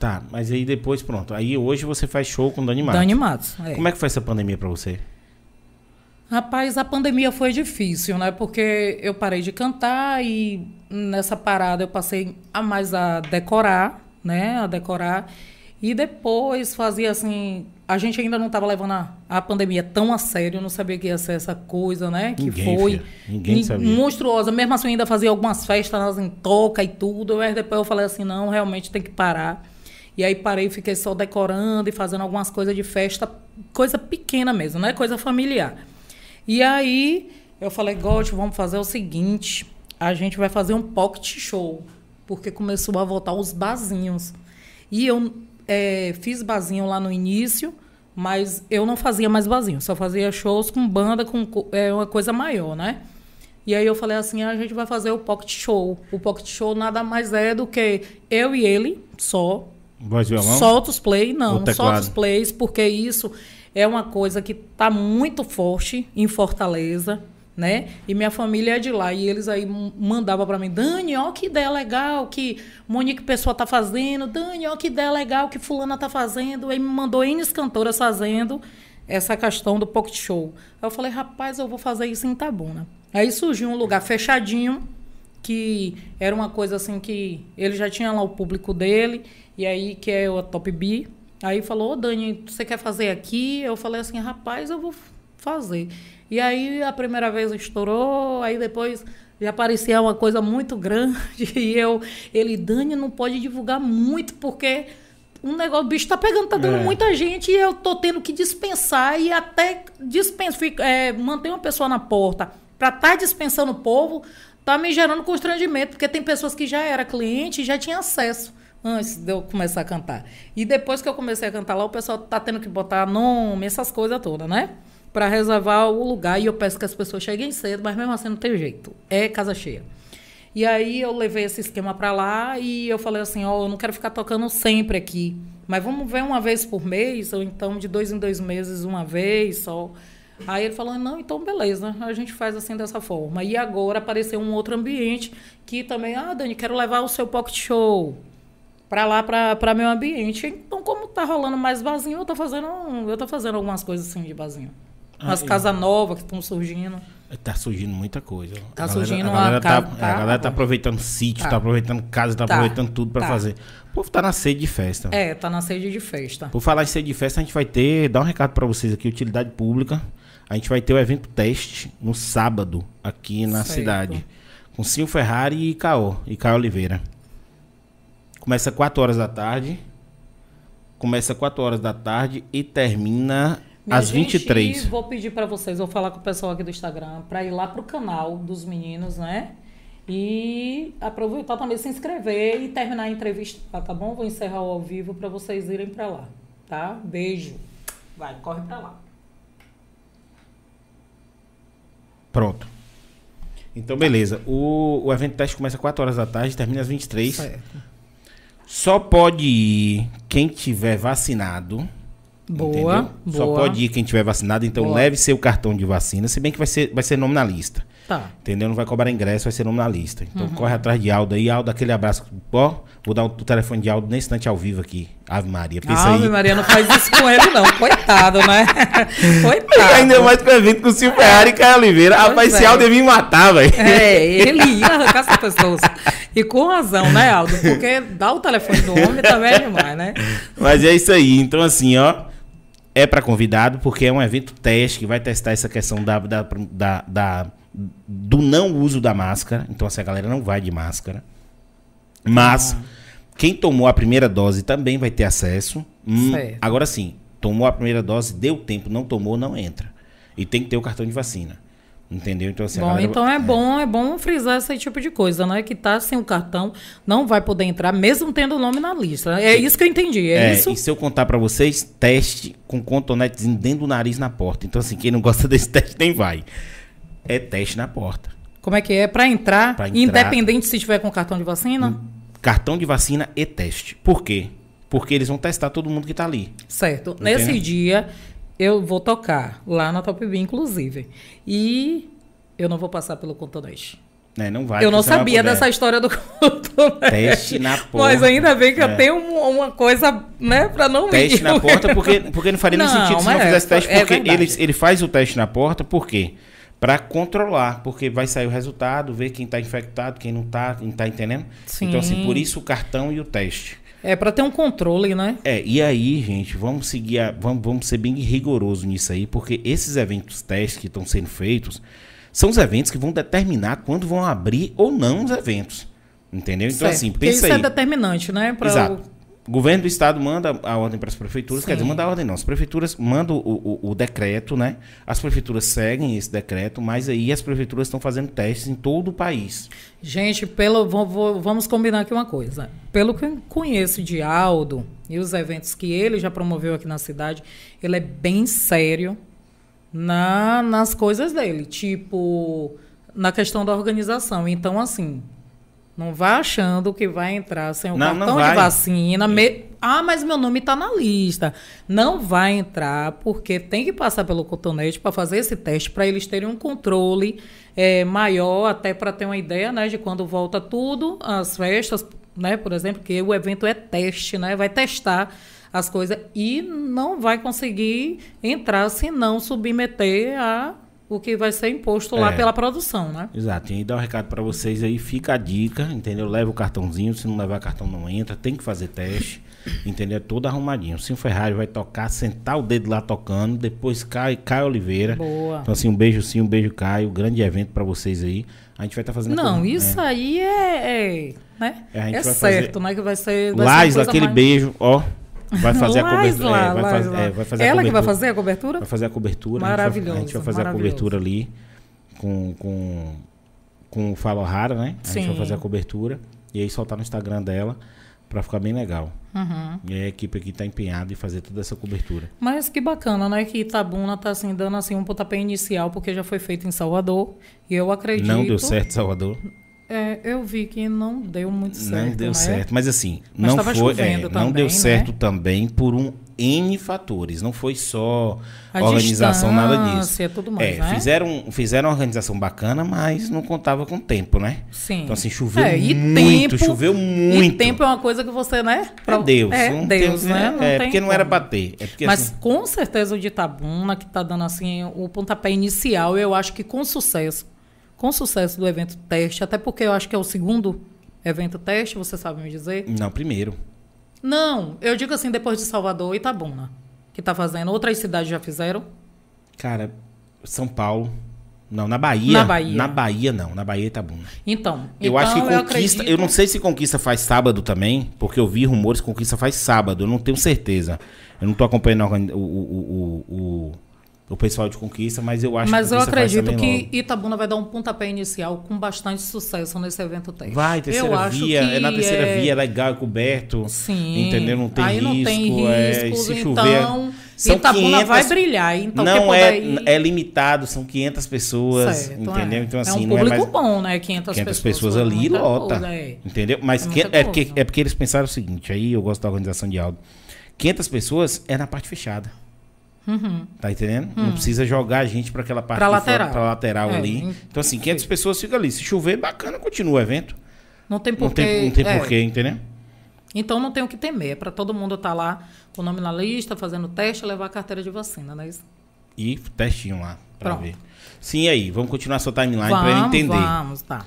A: Tá, mas aí depois, pronto. Aí hoje você faz show com Dani Matos.
B: Dani Matos. É.
A: Como é que foi essa pandemia pra você?
B: Rapaz, a pandemia foi difícil, né? Porque eu parei de cantar e nessa parada eu passei a mais a decorar, né? A decorar. E depois fazia assim. A gente ainda não estava levando a, a, pandemia tão a sério, não sabia que ia ser essa coisa, né? Que
A: Ninguém,
B: foi
A: filha. Ninguém sabia.
B: monstruosa. Mesmo assim, eu ainda fazia algumas festas em toca e tudo. Mas depois eu falei assim: não, realmente tem que parar. E aí parei e fiquei só decorando e fazendo algumas coisas de festa, coisa pequena mesmo, né? Coisa familiar. E aí eu falei, Gotti, vamos fazer o seguinte: a gente vai fazer um pocket show. Porque começou a voltar os barzinhos. E eu é, fiz barzinho lá no início, mas eu não fazia mais barzinho, só fazia shows com banda, com é, uma coisa maior, né? E aí eu falei assim, a gente vai fazer o pocket show. O pocket show nada mais é do que eu e ele, só.
A: Voz violão?
B: Solta os play, não, solta os plays, porque isso é uma coisa que está muito forte em Fortaleza, né? E minha família é de lá e eles aí m- mandava para mim, Dani, ó que ideia legal que Monique Pessoa tá fazendo, Dani, ó que ideia legal que fulana tá fazendo, aí me mandou N cantoras fazendo essa questão do pocket show. Aí eu falei, rapaz, eu vou fazer isso em Itabuna. Aí surgiu um lugar fechadinho, que era uma coisa assim que ele já tinha lá o público dele, e aí que é o Top B. Aí falou, ô Dani, você quer fazer aqui? Eu falei assim, rapaz, eu vou fazer. E aí a primeira vez estourou, aí depois já parecia uma coisa muito grande, [laughs] e eu, ele, Dani, não pode divulgar muito, porque um negócio, o bicho tá pegando, tá dando
A: É.
B: muita gente, e eu tô tendo que dispensar, e até dispensa, fica- é, manter uma pessoa na porta para estar dispensando o povo, tá me gerando constrangimento, porque tem pessoas que já era cliente e já tinha acesso antes de eu começar a cantar. E depois que eu comecei a cantar lá, o pessoal tá tendo que botar nome, essas coisas todas, né? Para reservar o lugar. E eu peço que as pessoas cheguem cedo, mas mesmo assim não tem jeito. É casa cheia. E aí eu levei esse esquema para lá e eu falei assim, ó, eu não quero ficar tocando sempre aqui, mas vamos ver uma vez por mês ou então de dois em dois meses uma vez só. Aí ele falou, não, então beleza, a gente faz assim dessa forma. E agora apareceu um outro ambiente que também, ah, Dani, quero levar o seu pocket show para lá para meu ambiente. Então, como tá rolando mais barzinho, eu tô fazendo, eu tô fazendo algumas coisas assim de barzinho. Umas
A: Ah, e-
B: casas novas que estão surgindo.
A: Tá surgindo muita coisa.
B: Tá
A: A galera-
B: surgindo
A: a
B: uma
A: galera tá,
B: casa-
A: é,
B: tá,
A: A galera tá aproveitando sítio, tá,
B: Tá.
A: aproveitando casa, tá,
B: Tá.
A: aproveitando tudo pra
B: Tá.
A: fazer. O povo tá na sede de festa.
B: É, tá na sede de festa.
A: Por falar em sede de festa, a gente vai ter, dar um recado pra vocês aqui, utilidade pública. A gente vai ter o evento teste no sábado aqui na
B: Certo.
A: cidade. Com Sil Ferrari e Caô, e Caio Oliveira. Começa 4 horas da tarde. Começa 4 horas da tarde e termina
B: Minha
A: às
B: gente,
A: 23.
B: Vou pedir para vocês, vou falar com o pessoal aqui do Instagram, para ir lá pro canal dos meninos, né? E aproveitar também se inscrever e terminar a entrevista, lá, tá bom? Vou encerrar o ao vivo para vocês irem para lá, tá? Beijo. Vai, corre para lá.
A: Pronto. Então, beleza. O, o evento teste começa 4 horas da tarde, termina às 23.
B: Certo.
A: Só pode ir quem tiver vacinado.
B: Boa,
A: entendeu? Só
B: boa.
A: pode ir quem tiver vacinado, então
B: Boa.
A: leve seu cartão de vacina, se bem que vai ser, vai ser nome na lista.
B: Tá.
A: Entendeu? Não vai cobrar ingresso, vai ser nome na lista. Então
B: Uhum.
A: corre atrás de Aldo aí. Aldo, aquele abraço. Ó, vou dar o, telefone de Aldo nesse instante ao vivo aqui. Ave Maria. Pensa
B: Ave
A: aí.
B: Maria, não faz isso com ele não. Coitado, né? [laughs] Coitado.
A: Ainda mais com o evento com o Silvio Ferrari e Caio Oliveira.
B: Pois
A: Rapaz, esse
B: é.
A: Aldo ia me matar, velho.
B: É, ele ia arrancar essas pessoas. E com razão, né, Aldo? Porque dar o telefone do homem também é demais, né?
A: Mas é isso aí. Então, assim, ó. É pra convidado, porque é um evento teste que vai testar essa questão da, da, da- da- do não uso da máscara. Então, assim, a galera não vai de máscara. Mas, quem tomou a primeira dose também vai ter acesso. Hum, agora sim, tomou a primeira dose, deu tempo, não tomou, não entra. E tem que ter o cartão de vacina. Entendeu? Então, assim,
B: Bom,
A: galera-
B: então é bom, é bom frisar esse tipo de coisa, né? Que tá sem o cartão, não vai poder entrar, mesmo tendo o nome na lista. É isso que eu entendi, é,
A: É,
B: isso?
A: e se eu contar pra vocês, teste com cotonetezinho dentro do nariz na porta. Então, assim, quem não gosta [laughs] desse teste nem vai. É teste na porta.
B: Como é que é? Pra entrar,
A: entrar.
B: independente se tiver com cartão de vacina?
A: Cartão de vacina e teste. Por quê? Porque eles vão testar todo mundo que tá ali.
B: Certo.
A: Entendeu?
B: Nesse dia, eu vou tocar lá na Top B, inclusive. E eu não vou passar pelo cotonete.
A: É, não vai.
B: Eu não
A: porque
B: sabia dessa história do cotonete.
A: Teste na porta.
B: Mas ainda bem que
A: É.
B: eu tenho um- uma coisa, né, pra não ir.
A: Teste na porta, porque, porque não faria nem
B: Não,
A: sentido se não
B: é,
A: fizesse teste,
B: é
A: porque
B: verdade.
A: ele, ele faz o teste na porta, por quê? Pra controlar, porque vai sair o resultado, ver quem tá infectado, quem não tá, não tá entendendo?
B: Sim.
A: Então, assim, por isso o cartão e o teste.
B: É pra ter um controle, né?
A: É, e aí, gente, vamos seguir, a- vamos, vamos ser bem rigoroso nisso aí, porque esses eventos testes que estão sendo feitos são os eventos que vão determinar quando vão abrir ou não os eventos. Entendeu? Então,
B: Certo.
A: assim,
B: Porque
A: pensa
B: isso
A: aí.
B: é determinante, né? Pra
A: Exato. O governo do estado manda a ordem para as prefeituras, quer
B: Sim.
A: dizer, manda a ordem não. As prefeituras mandam o, o, o decreto, né? As prefeituras seguem esse decreto, mas aí as prefeituras estão fazendo testes em todo o país.
B: Gente, pelo, vamos combinar aqui uma coisa. Pelo que eu conheço de Aldo e os eventos que ele já promoveu aqui na cidade, ele é bem sério na, nas coisas dele, tipo, na questão da organização. Então, assim, não vá achando que vai entrar sem o
A: Não, não
B: cartão de
A: vai.
B: vacina. me- Ah, mas meu nome está na lista. Não vai entrar, porque tem que passar pelo cotonete para fazer esse teste, para eles terem um controle é, maior, até para ter uma ideia né, de quando volta tudo, as festas, né, por exemplo, que o evento é teste, né? Vai testar as coisas e não vai conseguir entrar se não submeter a o que vai ser imposto lá
A: É.
B: pela produção, né?
A: Exato. E aí dá um recado para vocês aí, fica a dica, entendeu? Leva o cartãozinho, se não levar cartão não entra, tem que fazer teste, [coughs] entendeu? É Todo arrumadinho. O Sim Ferrari vai tocar, sentar o dedo lá tocando, depois cai, cai Oliveira.
B: Boa.
A: Então assim, um beijo sim, um beijo Caio, grande evento para vocês aí. A gente vai estar fazendo a
B: Não,
A: coisa-
B: isso aí é, é, né?
A: É,
B: é certo,
A: fazer-
B: né? Que vai ser. Vai ser
A: Laisla,
B: coisa
A: aquele
B: mais-
A: beijo, ó. Vai fazer a cobertura. É, vai, faz- é, vai fazer
B: Ela que vai fazer a cobertura?
A: Vai fazer a cobertura. vai- A gente vai,
B: Maravilhoso,
A: fazer a
B: maravilhoso.
A: cobertura ali com, com, com o Falo Rara, né? A gente vai
B: Sim.
A: fazer a cobertura e aí soltar no Instagram dela pra ficar bem legal.
B: Uhum.
A: E a equipe aqui tá empenhada em fazer toda essa cobertura.
B: Mas que bacana, né? Que Itabuna tá assim, dando assim um pontapé inicial, porque já foi feito em Salvador. E eu acredito.
A: Não deu certo, Salvador.
B: É, eu vi que não deu muito certo.
A: não deu
B: né?
A: certo. Mas assim,
B: Mas
A: não foi. é, não
B: também,
A: deu
B: né?
A: certo também por um N fatores. Não foi só
B: A
A: organização, nada disso.
B: tudo mais,
A: é,
B: né?
A: fizeram, fizeram uma organização bacana, mas não contava com tempo, né?
B: Sim.
A: Então, assim, choveu
B: É, e
A: muito,
B: tempo-
A: choveu muito.
B: E tempo é uma coisa que você, né?
A: É Deus.
B: É
A: não
B: Deus,
A: tem-
B: né?
A: É,
B: tem
A: porque não era
B: como.
A: bater. É porque,
B: Mas
A: assim,
B: com certeza o de Itabuna, que está dando assim o pontapé inicial, eu acho que com sucesso. Com sucesso do evento teste, até porque eu acho que é o segundo evento teste, você sabe me dizer?
A: não, primeiro.
B: Não, eu digo assim, depois de Salvador e Itabuna, que está fazendo. Outras cidades já fizeram?
A: Cara, São Paulo. Não, na Bahia.
B: Na Bahia.
A: Na Bahia, não. Na Bahia tá bom.
B: Então,
A: Eu
B: então
A: acho que Conquista.
B: acredito-
A: Eu, não sei se Conquista faz sábado também, porque eu vi rumores que Conquista faz sábado. Eu não tenho certeza. Eu não tô acompanhando o, o, o, o, o pessoal de Conquista, mas eu acho
B: Mas
A: que
B: eu
A: Conquista faz
B: acredito que. Itabuna vai dar um pontapé inicial com bastante sucesso nesse evento teste.
A: Vai, terceira
B: eu acho
A: via.
B: que
A: É na terceira
B: é-
A: via, é legal, é coberto.
B: Sim.
A: Entendeu? Não tem
B: Aí
A: risco.
B: não tem
A: é, e
B: riscos,
A: se
B: então
A: chover. São
B: Itabuna
A: 500
B: vai brilhar. Então
A: não é,
B: ir-
A: é limitado, são 500 pessoas,
B: Certo,
A: entendeu?
B: é.
A: Então
B: é
A: assim,
B: um
A: não é
B: público
A: mais
B: bom, né? 500,
A: 500
B: pessoas,
A: pessoas
B: foi
A: ali lota,
B: coisa, é.
A: entendeu? Mas
B: É
A: que- é, porque, é porque eles pensaram o seguinte, aí eu gosto da organização de áudio. 500 pessoas é na parte fechada. Tá entendendo? Não precisa jogar a gente para aquela parte
B: Uhum. Pra
A: de fora,
B: lateral.
A: pra lateral
B: É,
A: ali. Então assim, 500 pessoas ficam ali. Se chover, bacana, continua o evento.
B: Não tem
A: Não
B: porquê.
A: tem, não tem
B: é.
A: porquê, entendeu?
B: Então não tem o que temer. É para todo mundo estar lá com o nome na lista, fazendo teste levar a carteira de vacina, não é isso?
A: E testinho lá pra
B: Pronto.
A: ver. Sim, e aí, vamos continuar sua timeline para ele entender.
B: vamos, tá.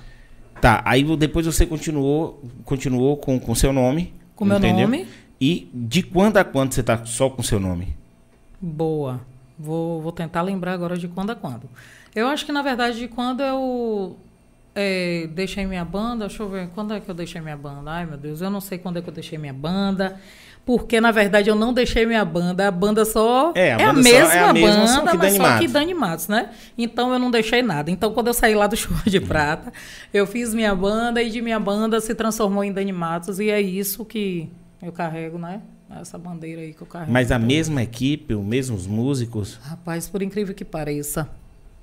A: Tá, aí depois você continuou, continuou com o seu nome.
B: Com meu
A: entendeu?
B: nome.
A: E de quando a quando você tá só com seu nome?
B: Boa. Vou, vou tentar lembrar agora de quando a quando. Eu acho que, na verdade, de quando eu é, deixei minha banda. Deixa eu ver, quando é que eu deixei minha banda? Ai, meu Deus, eu não sei quando é que eu deixei minha banda. Porque, na verdade, eu não deixei minha banda. A banda só
A: É, a
B: é a
A: só-
B: mesma
A: é a mesma, só
B: banda,
A: que
B: mas só que Dani Matos, né? Então, eu não deixei nada. Então, quando eu saí lá do Show de Prata, eu fiz minha banda e de minha banda se transformou em Dani Matos. E é isso que eu carrego, né? Essa bandeira aí que eu carrego.
A: Mas a mesma equipe, os mesmos músicos.
B: Rapaz, por incrível que pareça,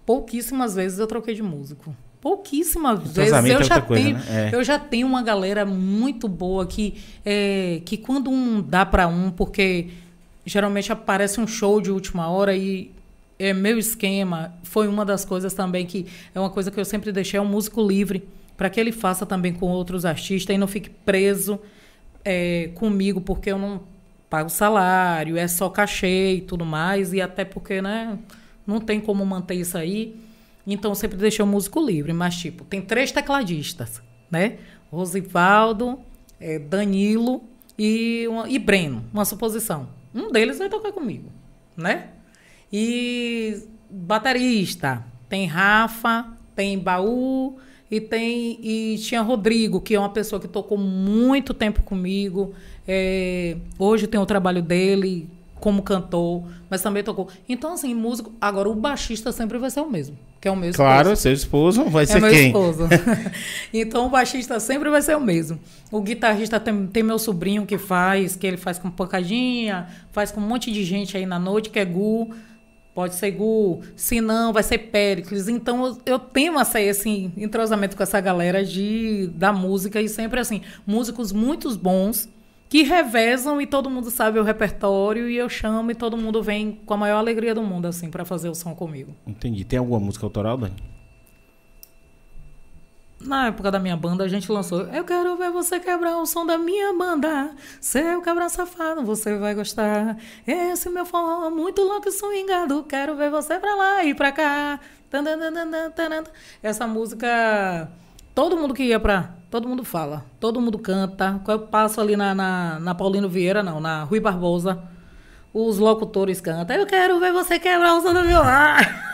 B: pouquíssimas vezes eu troquei de músico. Pouquíssimas vezes.
A: Entrosamento
B: Eu
A: é
B: já,
A: coisa,
B: tenho,
A: né? É.
B: eu já tenho uma galera muito boa que, é, que quando um dá para um, porque geralmente aparece um show de última hora e é meu esquema. Foi uma das coisas também que é uma coisa que eu sempre deixei, é um músico livre. para que ele faça também com outros artistas e não fique preso é, comigo, porque eu não pago salário, é só cachê e tudo mais, e até porque, né, não tem como manter isso aí. Então, sempre deixei o músico livre. Mas, tipo, tem três tecladistas, né? Rosivaldo, é, Danilo e, uma, e Breno, uma suposição. Um deles vai tocar comigo, né? E baterista, tem Rafa, tem Baú e tem e tinha Rodrigo, que é uma pessoa que tocou muito tempo comigo. É, hoje tem o trabalho dele como cantor, mas também tocou. Então, assim, músico. Agora, o baixista sempre vai ser o mesmo, que é o mesmo.
A: Claro, seu esposo vai
B: é
A: ser
B: meu
A: quem?
B: esposo. [laughs] [laughs] então, o baixista sempre vai ser o mesmo. O guitarrista tem, tem meu sobrinho que faz, que ele faz com pancadinha, faz com um monte de gente aí na noite, que é Gu. Pode ser Gu, se não, vai ser Péricles. Então, eu, tenho essa, esse entrosamento com essa galera de, da música e sempre, assim, músicos muito bons que revezam e todo mundo sabe o repertório e eu chamo e todo mundo vem com a maior alegria do mundo, assim, para fazer o som comigo.
A: Entendi. Tem alguma música autoral, Dani?
B: Na época da minha banda, a gente lançou Eu quero ver você quebrar o som da minha banda. Seu quebrar safado, você vai gostar. Esse meu forró muito louco e swingado. Quero ver você pra lá e pra cá. Essa música, todo mundo que ia pra. Todo mundo fala, todo mundo canta. Eu passo ali na, na, na Paulino Vieira, não, na Rui Barbosa, os locutores cantam. Eu quero ver você quebrar o som da minha. [laughs]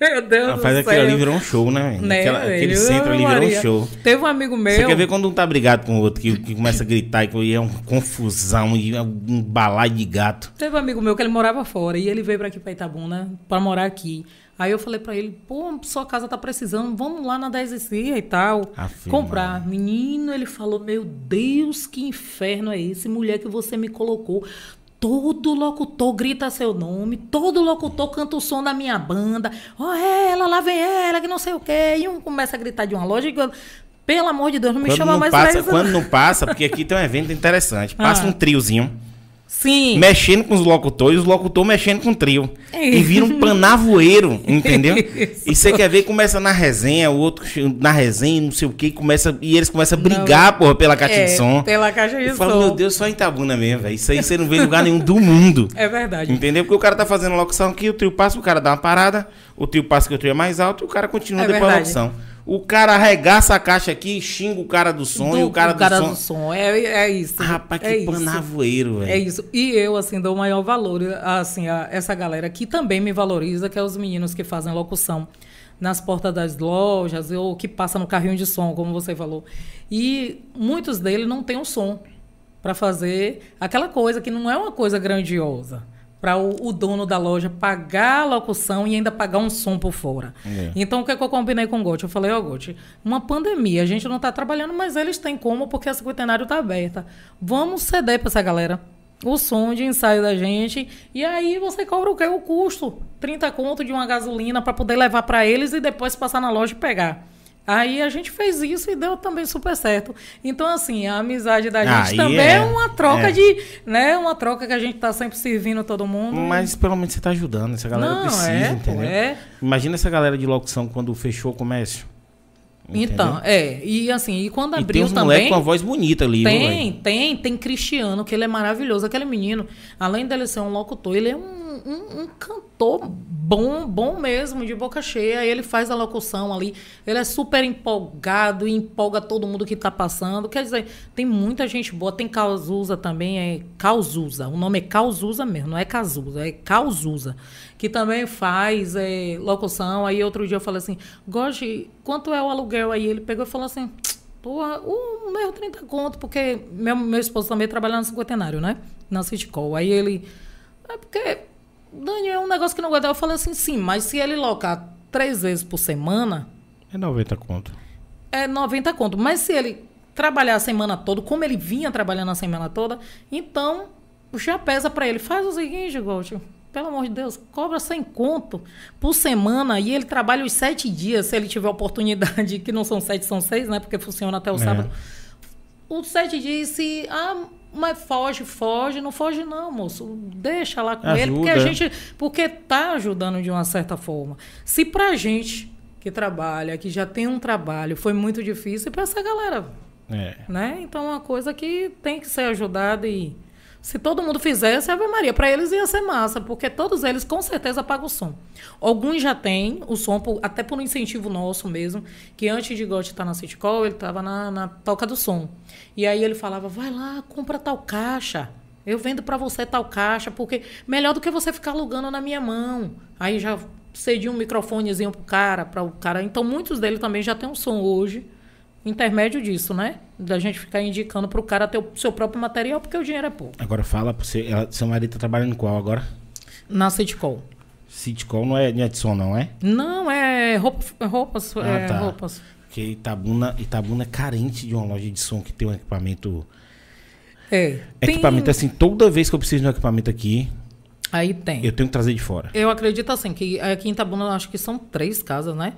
B: Meu Deus
A: Rapaz,
B: do
A: aquilo
B: céu.
A: ali virou um show, né?
B: Né,
A: Aquela- aquele centro ali virou um
B: Maria.
A: show.
B: Teve um amigo meu.
A: Você quer ver quando um tá brigado com o outro, que, que começa a gritar e que é uma confusão e é um balaio de gato.
B: Teve um amigo meu que ele morava fora e ele veio pra aqui pra Itabuna pra morar aqui. Aí eu falei pra ele, pô, sua casa tá precisando, vamos lá na 10 e Cia e tal. Comprar. Menino, ele falou, meu Deus, que inferno é esse, mulher que você me colocou. Todo locutor grita seu nome, todo locutor canta o som da minha banda. Ó, ela, lá vem ela, que não sei o quê. E um começa a gritar de uma loja e pelo amor de Deus, não me
A: Quando
B: chama
A: não,
B: mais
A: passa, quando não passa, porque aqui tem um evento interessante. Passa
B: Ah.
A: um triozinho,
B: Sim.
A: mexendo com os locutores, os locutores mexendo com o trio.
B: É.
A: E vira um panavoeiro, entendeu?
B: Isso. [laughs]
A: E você quer ver, começa na resenha, o outro na resenha, não sei o que, começa, e eles começam a brigar, porra, pela caixa
B: É,
A: de som.
B: Pela caixa de
A: Eu
B: som.
A: falo, meu Deus, só em Itabuna mesmo, velho. Isso aí você não vê em lugar nenhum do mundo.
B: É verdade.
A: Entendeu? Porque o cara tá fazendo locução aqui, o trio passa, o cara dá uma parada, o trio passa que o trio é mais alto e o cara continua
B: É
A: depois da
B: verdade.
A: locução. O cara arregaça a caixa aqui, xinga o cara do som e o cara, do, som.
B: É, é isso.
A: Rapaz, que
B: é
A: panavoeiro,
B: É
A: velho.
B: isso. E eu, assim, dou o maior valor, assim, a essa galera que também me valoriza, que é os meninos que fazem locução nas portas das lojas ou que passa no carrinho de som, como você falou. E muitos deles não têm um som para fazer aquela coisa que não é uma coisa grandiosa. Para o, o dono da loja pagar a locução e ainda pagar um som por fora.
A: É.
B: Então, o que, é que eu combinei com o Gotti? Eu falei, ó, Gotti, uma pandemia, a gente não está trabalhando, mas eles têm como, porque a cinquentenário está aberta. Vamos ceder para essa galera o som de ensaio da gente, e aí você cobra o quê? O custo. 30 conto de uma gasolina para poder levar para eles e depois passar na loja e pegar. Aí a gente fez isso e deu também super certo. Então, assim, a amizade da gente
A: Aí
B: também
A: é.
B: é, uma troca
A: É.
B: de. né? Uma troca que a gente tá sempre servindo todo mundo.
A: Mas pelo menos você tá ajudando, essa galera
B: Não,
A: precisa,
B: é,
A: entendeu?
B: é.
A: Imagina essa galera de locução quando fechou o comércio.
B: Então,
A: Entendeu?
B: é. E assim, e quando
A: e tem
B: abriu
A: uns
B: também.
A: com a voz bonita ali, viu,
B: Tem,
A: velho?
B: tem, tem Cristiano, que ele é maravilhoso. Aquele menino, além dele ser um locutor, ele é um, um, um cantor bom, bom mesmo, de boca cheia. Ele faz a locução ali. Ele é super empolgado e empolga todo mundo que tá passando. Quer dizer, tem muita gente boa. Tem Causuza também, é Causuza. O nome é Causuza mesmo, não é Cazuza, é Causuza. Que também faz é, locução. Aí outro dia eu falei assim, Goste, quanto é o aluguel aí? Ele pegou e falou assim. Porra, o meu 30 conto, porque meu, meu esposo também trabalha no cinquentenário, né? Na Citicol. Aí ele. É porque, Daniel, é um negócio que não aguenta. Eu falei assim, sim, mas se ele locar três vezes por semana,
A: É 90 conto.
B: é 90 conto. Mas se ele trabalhar a semana toda, como ele vinha trabalhando a semana toda, então já pesa pra ele. Faz o seguinte, Gold. Pelo amor de Deus, cobra 100 conto por semana e ele trabalha os sete dias, se ele tiver oportunidade, [laughs] que não são sete, são seis, né? Porque funciona até o
A: É.
B: sábado. Os sete dias, se. Ah, mas foge, foge. Não foge, não, moço. Deixa lá com ele. Porque a
A: Ajuda.
B: gente. Porque tá ajudando de uma certa forma. Se pra gente que trabalha, que já tem um trabalho, foi muito difícil para essa galera.
A: É.
B: Né? Então, é uma coisa que tem que ser ajudada e se todo mundo fizesse, Ave Maria, para eles ia ser massa, porque todos eles com certeza pagam o som. Alguns já têm o som, até por um incentivo nosso mesmo, que antes de Gotti estar na City Call, ele estava na, na toca do som. E aí ele falava, vai lá, compra tal caixa. Eu vendo para você tal caixa, porque melhor do que você ficar alugando na minha mão. Aí já cedi um microfonezinho pro cara, para o cara. Então muitos deles também já têm um som hoje intermédio disso, né? Da gente ficar indicando para o cara ter o seu próprio material, porque o dinheiro é pouco.
A: Agora fala você, ela, seu marido tá trabalhando em qual agora?
B: Na Citcall.
A: Citcall não é, não é de som, não é?
B: Não, é roupa, roupas. Ah, é,
A: tá.
B: roupas.
A: Porque Itabuna, Itabuna é carente de uma loja de som que tem um equipamento.
B: É.
A: Equipamento tem... assim, toda vez que eu preciso de um equipamento aqui.
B: Aí tem.
A: Eu tenho que trazer de fora.
B: Eu acredito assim, que aqui em Itabuna acho que são três casas, né?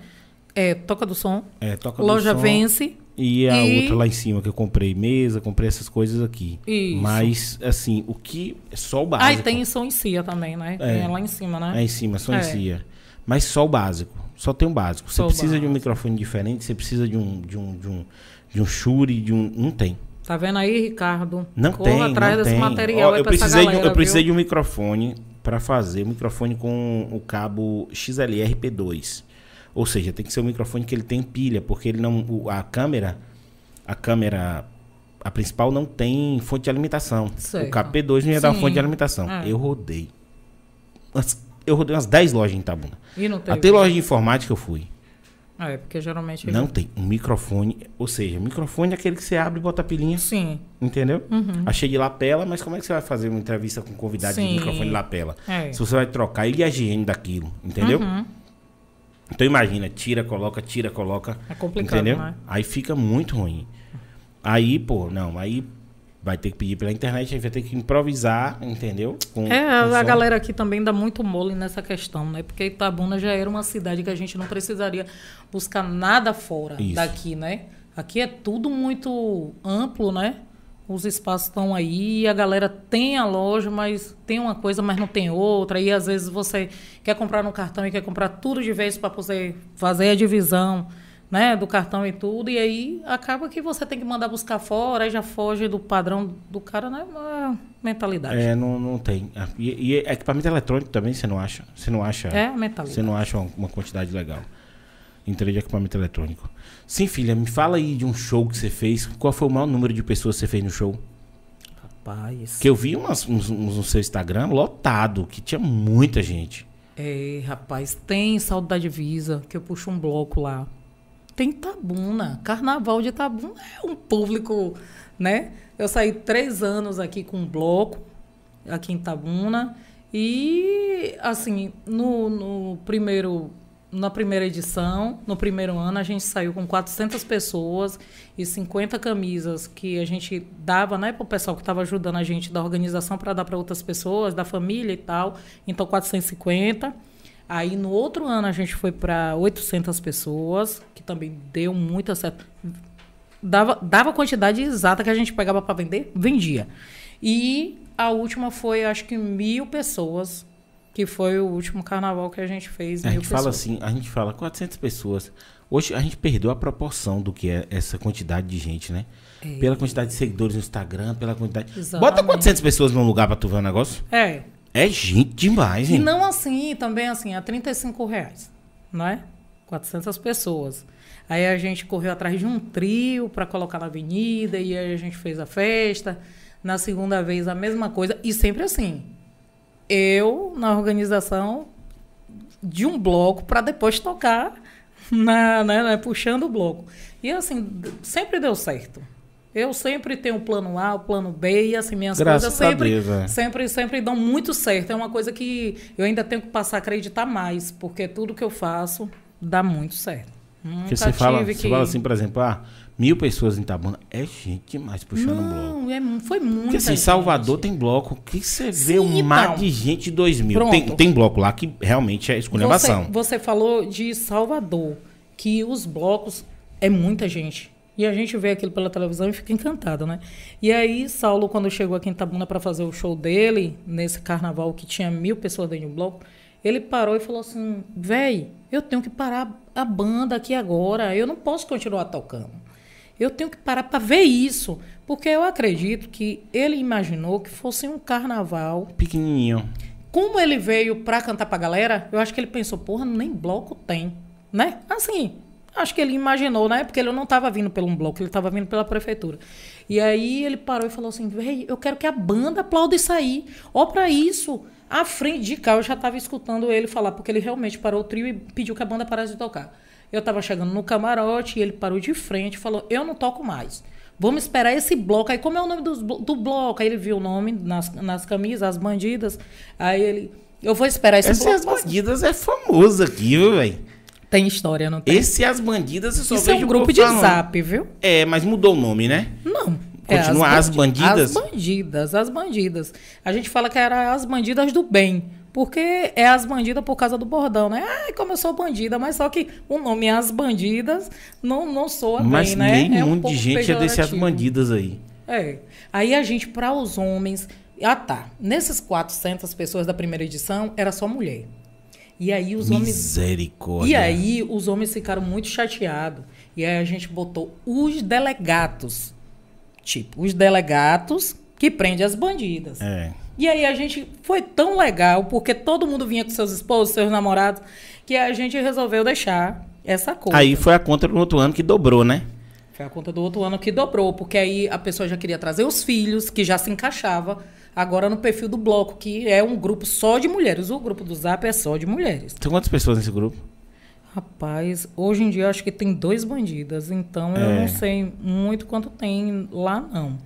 B: É, Toca do Som.
A: É, Toca
B: Loja
A: do Som.
B: Vence.
A: E a e... outra lá em cima que eu comprei mesa, comprei essas coisas aqui.
B: Isso.
A: Mas, assim, o que. É só o básico.
B: Ah, e tem som em Cia também, né? É, é lá em cima, né?
A: É em cima, som é. em Cia. Mas só o básico. Só tem o básico. Você só precisa de um microfone diferente, você precisa de um. de um, de um, de um Shure, de um. Não tem.
B: Tá vendo aí, Ricardo?
A: Não
B: Corra
A: tem.
B: atrás
A: não
B: desse
A: tem.
B: material
A: Ó, eu precisei,
B: galera,
A: de, eu precisei
B: viu?
A: de um microfone para fazer. Um microfone com o cabo XLR P2. Ou seja, tem que ser um microfone que ele tem pilha, porque ele não. A câmera. A câmera. A principal não tem fonte de alimentação. O cabo P2 não ia dar
B: Sim.
A: fonte de alimentação.
B: É.
A: Eu rodei. Eu rodei umas 10 lojas em Itabuna.
B: E não tem.
A: Até loja de informática eu fui.
B: É, porque geralmente.
A: Não tem. Um microfone. Ou seja, microfone é aquele que você abre e bota a pilinha.
B: Sim.
A: Entendeu? Achei de lapela, mas como é que você vai fazer uma entrevista com um convidado de
B: Sim.
A: microfone de lapela?
B: É.
A: Se você vai trocar ele e a higiene daquilo, entendeu?
B: Uhum.
A: Então imagina, tira, coloca, tira, coloca.
B: É complicado,
A: entendeu?
B: né?
A: Aí fica muito ruim. Aí, pô, não, aí vai ter que pedir pela internet, a gente vai ter que improvisar, entendeu? Com-
B: É,
A: com
B: a
A: som.
B: galera aqui também dá muito mole nessa questão, né? Porque Itabuna já era uma cidade que a gente não precisaria buscar nada fora
A: Isso.
B: daqui, né? Aqui é tudo muito amplo, né? Os espaços estão aí, a galera tem a loja, mas tem uma coisa, mas não tem outra. E às vezes você quer comprar no cartão e quer comprar tudo de vez para poder fazer a divisão, né, do cartão e tudo. E aí acaba que você tem que mandar buscar fora, aí já foge do padrão do cara, né? Uma mentalidade.
A: É, não, não tem. E, e equipamento eletrônico também, você não acha? Você não acha?
B: É mentalidade.
A: Você não acha uma, uma quantidade legal. Entrei de equipamento eletrônico. Sim, filha, me fala aí de um show que você fez. Qual foi o maior número de pessoas que você fez no show?
B: Rapaz.
A: Que eu vi umas, uns, uns no seu Instagram lotado, que tinha muita gente.
B: É, rapaz, tem Saúde da Divisa, que eu puxo um bloco lá. Tem Itabuna. Carnaval de Itabuna é um público, né? Eu saí três anos aqui com um bloco, aqui em Itabuna. E, assim, no, no primeiro, na primeira edição, no primeiro ano, a gente saiu com 400 pessoas e 50 camisas que a gente dava, né, para o pessoal que estava ajudando a gente da organização para dar para outras pessoas, da família e tal. Então, 450. Aí, no outro ano, a gente foi para 800 pessoas, que também deu muito certo. Dava, dava a quantidade exata que a gente pegava para vender, vendia. E a última foi, acho que mil pessoas, que foi o último carnaval que a gente fez.
A: A gente fala
B: pessoas.
A: assim, a gente fala 400 pessoas. Hoje a gente perdeu a proporção do que é essa quantidade de gente, né?
B: É.
A: Pela quantidade de seguidores no Instagram, pela quantidade.
B: Exatamente.
A: Bota 400 pessoas num lugar pra tu ver o negócio.
B: É.
A: É gente demais,
B: E
A: hein?
B: não assim, também assim, a 35 reais, não é? 400 pessoas. Aí a gente correu atrás de um trio para colocar na avenida e aí a gente fez a festa. Na segunda vez a mesma coisa e sempre assim. Eu na organização de um bloco para depois tocar na, né, né, puxando o bloco. E assim, sempre deu certo. Eu sempre tenho o plano A, o plano B e assim minhas
A: Graças
B: coisas sempre
A: Deus, é.
B: sempre sempre dão muito certo. É uma coisa que eu ainda tenho que passar a acreditar mais, porque tudo que eu faço dá muito certo. Nunca
A: você fala,
B: tive
A: você fala assim, por exemplo, ah, mil pessoas em Itabuna. É gente demais puxando um bloco.
B: Não, é, foi muito.
A: Porque assim, Salvador tem bloco que você vê um
B: Sim,
A: mar
B: então.
A: de gente dois mil. Tem, tem bloco lá que realmente é
B: Você,
A: esculhambação.
B: você falou de Salvador, que os blocos é muita gente. E a gente vê aquilo pela televisão e fica encantado, né? E aí, Saulo, quando chegou aqui em Itabuna para fazer o show dele, nesse carnaval que tinha mil pessoas dentro de um bloco, ele parou e falou assim: véi, eu tenho que parar a banda aqui agora. Eu não posso continuar tocando. Eu tenho que parar para ver isso. Porque eu acredito que ele imaginou que fosse um carnaval.
A: Pequenininho.
B: Como ele veio para cantar pra galera, eu acho que ele pensou, porra, nem bloco tem. Né? Assim, acho que ele imaginou, né? Porque ele não estava vindo pelo um bloco, ele estava vindo pela prefeitura. E aí ele parou e falou assim: Véi, eu quero que a banda aplaude isso aí. Ó, para isso. À frente de cá, eu já estava escutando ele falar, porque ele realmente parou o trio e pediu que a banda parasse de tocar. Eu estava chegando no camarote e ele parou de frente e falou: Eu não toco mais. Vamos esperar esse bloco. Aí, como é o nome do, do bloco? Aí ele viu o nome nas, nas camisas, as bandidas. Aí ele. Eu vou esperar esse
A: Esse
B: bloco.
A: As Bandidas é famoso aqui, viu, velho?
B: Tem história, não tem?
A: Esse As Bandidas eu só
B: Isso é
A: vejo
B: um
A: o
B: grupo de
A: falando.
B: zap, viu?
A: É, mas mudou o nome, né?
B: Não.
A: Continua As Bandidas?
B: As bandidas, as bandidas. A gente fala que era as bandidas do bem. Porque é as bandidas por causa do bordão, né? Ah, como eu sou bandida, mas só que o nome As Bandidas não, não soa
A: Mas
B: bem, né?
A: nem
B: é um
A: de gente é desse As. Bandidas aí.
B: É. Aí a gente, para os homens. Ah, tá. Nesses 400 pessoas da primeira edição, era só mulher. E aí os homens.
A: Misericórdia.
B: E aí os homens ficaram muito chateados. E aí a gente botou os delegados. Tipo, os delegados que prendem as bandidas.
A: É.
B: E aí a gente foi tão legal, porque todo mundo vinha com seus esposos, seus namorados, que a gente resolveu deixar essa coisa.
A: Aí foi a conta no outro ano que dobrou, né?
B: Foi a conta do outro ano que dobrou, porque aí a pessoa já queria trazer os filhos, que já se encaixava agora no perfil do bloco, que é um grupo só de mulheres. O grupo do Zap é só de mulheres.
A: Tem quantas pessoas nesse grupo?
B: Rapaz, hoje em dia eu acho que tem dois bandidas, então eu
A: É.
B: não sei muito quanto tem lá, não.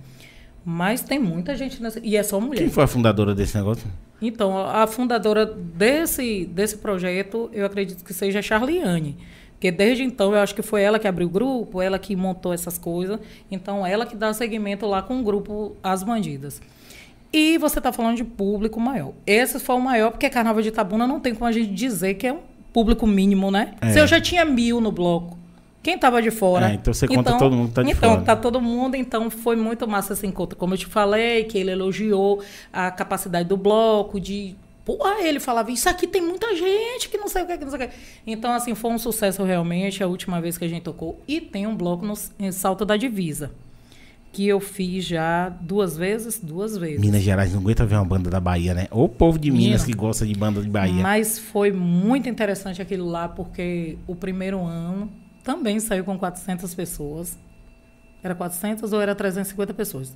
B: Mas tem muita gente nessa. E é só mulher.
A: Quem foi a fundadora desse negócio?
B: Então, a fundadora desse, desse projeto, eu acredito que seja a Charliane. Porque desde então eu acho que foi ela que abriu o grupo, ela que montou essas coisas. Então, ela que dá seguimento lá com o grupo As Bandidas. E você está falando de público maior. Esse foi o maior, porque Carnaval de Itabuna não tem como a gente dizer que é um público mínimo, né?
A: É.
B: Se eu já tinha mil no bloco, quem estava de fora?
A: É, então você conta todo mundo que tá de
B: então,
A: fora.
B: tá todo mundo, então foi muito massa esse encontro. Como eu te falei, que ele elogiou a capacidade do bloco, de. Porra, ele falava, isso aqui tem muita gente que não sei o que, que não sei o que. Então, assim, foi um sucesso realmente, a última vez que a gente tocou. E tem um bloco no em Salto da Divisa, que eu fiz já duas vezes, duas vezes.
A: Minas Gerais não aguenta ver uma banda da Bahia, né? Ou o povo de Minas
B: Menino.
A: que gosta de banda de Bahia.
B: Mas foi muito interessante aquilo lá, porque o primeiro ano também saiu com 400 pessoas. Era 400 ou era 350 pessoas?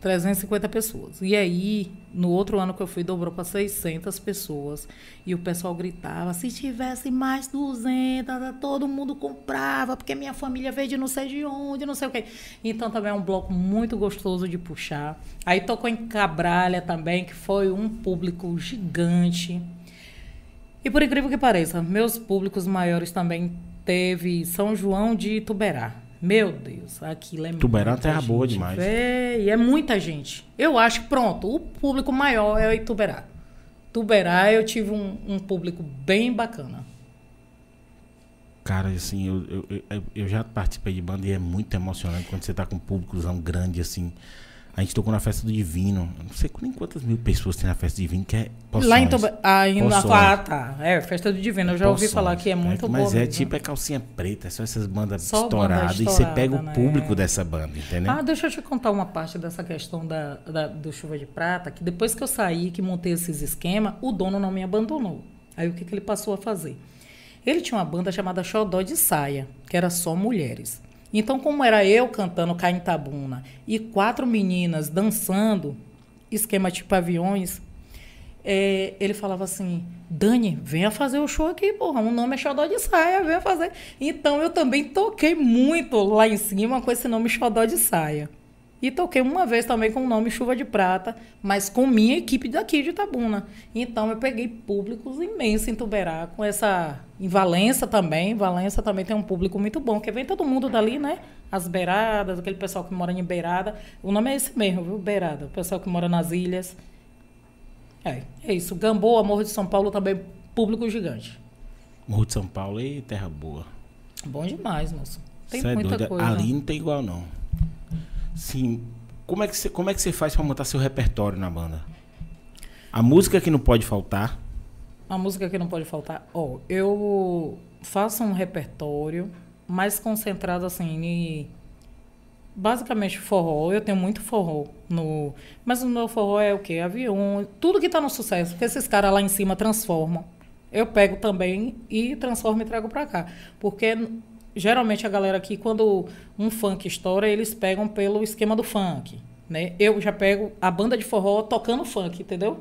B: 350 pessoas. E aí, no outro ano que eu fui, dobrou para 600 pessoas. E o pessoal gritava: se tivesse mais 200, todo mundo comprava, porque minha família veio de não sei de onde, não sei o quê. Então, também é um bloco muito gostoso de puxar. Aí tocou em Cabralha também, que foi um público gigante. E por incrível que pareça, meus públicos maiores também teve São João de Tuberá. Meu Deus, aquilo é
A: Tuberá é
B: muita
A: terra boa
B: gente,
A: demais.
B: véi, é muita gente. Eu acho que pronto, o público maior é o Tuberá. Tuberá eu tive um, um público bem bacana.
A: Cara, assim, eu, eu, eu, eu já participei de banda e é muito emocionante quando você tá com um públicozão grande, assim. A gente tocou na festa do Divino. Não sei nem quantas mil pessoas tem na festa do Divino, que é
B: Lá em
A: Poções.
B: Tuberá. Ah, em-
A: Poções.
B: ah, tá. É, Festa do Divino. Eu já ouvi
A: Poções.
B: falar que é muito
A: É,
B: boa.
A: Mas é
B: mesmo.
A: tipo é calcinha preta, é só essas bandas
B: Só banda
A: estouradas. e você
B: estourada,
A: pega o
B: né?
A: público dessa banda, entendeu?
B: Ah, deixa eu te contar uma parte dessa questão da, da- do Chuva de Prata, que depois que eu saí, que montei esses esquemas, o dono não me abandonou. Aí o que, que ele passou a fazer? Ele tinha uma banda chamada Xodó de Saia, que era só mulheres. Então, como era eu cantando Caintabuna e quatro meninas dançando, esquema tipo aviões, é, ele falava assim, Dani, venha fazer o show aqui, porra. O nome é Xodó de Saia, venha fazer. Então eu também toquei muito lá em cima com esse nome Xodó de Saia. E toquei uma vez também com o nome Chuva de Prata, mas com minha equipe daqui de Itabuna. Então eu peguei públicos imensos em Tuberá, com essa. Em Valença também. Valença também tem um público muito bom, que vem todo mundo dali, né? As beiradas, aquele pessoal que mora em Beirada. O nome é esse mesmo, viu? Beirada. O pessoal que mora nas ilhas. É, é isso. Gamboa, Morro de São Paulo também, público gigante.
A: Morro de São Paulo e terra boa.
B: Bom demais, moço. Tem
A: Cê é
B: muita
A: doido.
B: coisa.
A: Ali não tem igual, não. Sim. Como é que você, como é que você faz pra montar seu repertório na banda? A música que não pode faltar.
B: A música que não pode faltar. Ó, eu. faço um repertório mais concentrado assim em basicamente forró. Eu tenho muito forró no, mas o meu forró é o quê? Avião, tudo que está no sucesso, que esses caras lá em cima transformam. Eu pego também e transformo e trago para cá, porque geralmente a galera aqui quando um funk estoura, eles pegam pelo esquema do funk, né? Eu já pego a banda de forró tocando funk, entendeu?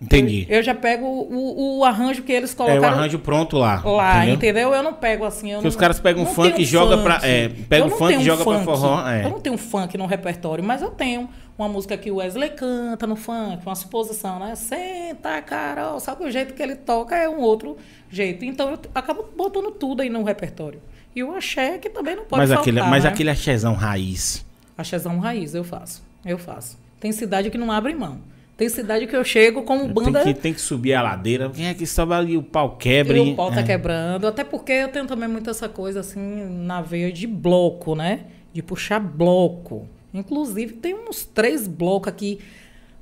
A: Entendi.
B: Eu, eu já pego o, o, arranjo que eles colocaram.
A: É o arranjo pronto lá.
B: Lá, entendeu? entendeu? Eu não pego assim. Eu
A: Porque
B: não,
A: os caras pegam funk e jogam pra. É, pega o funk e joga funk. pra forró. É.
B: Eu não tenho funk no repertório, mas eu tenho uma música que o Wesley canta no funk, uma suposição, né? Senta, Carol. Que o jeito que ele toca é um outro jeito. Então eu acabo botando tudo aí no repertório. E o axé que também não pode
A: mas
B: faltar,
A: aquele, Mas
B: né?
A: aquele axézão raiz.
B: Axézão raiz, eu faço. Eu faço. Tem cidade que não abre mão. Tem cidade que eu chego como banda.
A: Tem que, tem que subir a ladeira. Quem é que sobe ali? O pau quebra.
B: E o pau tá é. quebrando. Até porque eu tenho também muito essa coisa assim na veia de bloco, né? De puxar bloco. Inclusive, tem uns três blocos aqui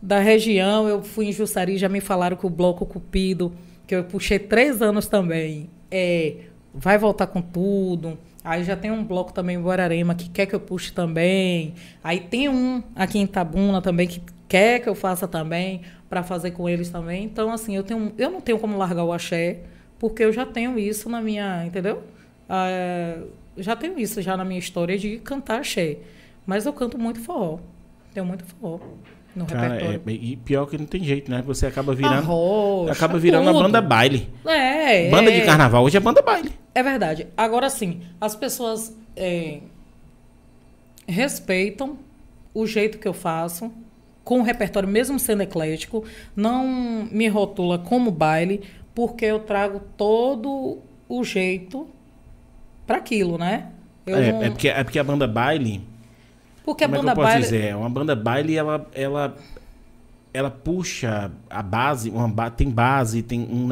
B: da região. Eu fui em Jussari, já me falaram que o bloco Cupido, que eu puxei três anos também, é, vai voltar com tudo. Aí já tem um bloco também em Guararema que quer que eu puxe também. Aí tem um aqui em Tabuna também que quer que eu faça também, para fazer com eles também. Então, assim, eu, tenho, eu não tenho como largar o axé, porque eu já tenho isso na minha, entendeu? Ah, já tenho isso já na minha história de cantar axé. Mas eu canto muito forró. Tenho muito forró no
A: Cara,
B: repertório.
A: é, e pior que não tem jeito, né? Você acaba virando.
B: Arrocha,
A: acaba virando
B: tudo.
A: uma banda baile.
B: É,
A: Banda
B: é.
A: de carnaval hoje é banda baile.
B: É verdade. Agora sim, as pessoas é, respeitam o jeito que eu faço, com o repertório, mesmo sendo eclético, não me rotula como baile, porque eu trago todo o jeito para aquilo, né?
A: É,
B: não-
A: é, porque, é porque a banda baile.
B: Porque a
A: como é que
B: banda
A: eu posso
B: baile.
A: dizer? Uma banda baile, ela, ela, ela puxa a base, uma tem base, tem um.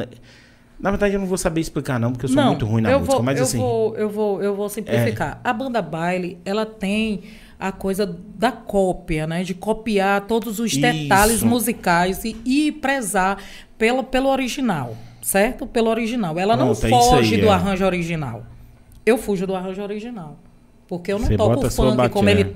A: Na verdade, eu não vou saber explicar, não, porque eu sou muito ruim na música,
B: vou,
A: mas
B: eu
A: assim. É.
B: Vou, eu, vou, eu vou simplificar. A banda baile, ela tem a coisa da cópia, né? De copiar todos os
A: Isso.
B: detalhes musicais e, e prezar pelo, pelo original, certo? Pelo original. Ela não
A: Pronto, é
B: foge
A: aí,
B: do
A: é.
B: arranjo original. Eu fujo do arranjo original. Porque eu não
A: Você
B: toco
A: a
B: funk como ele,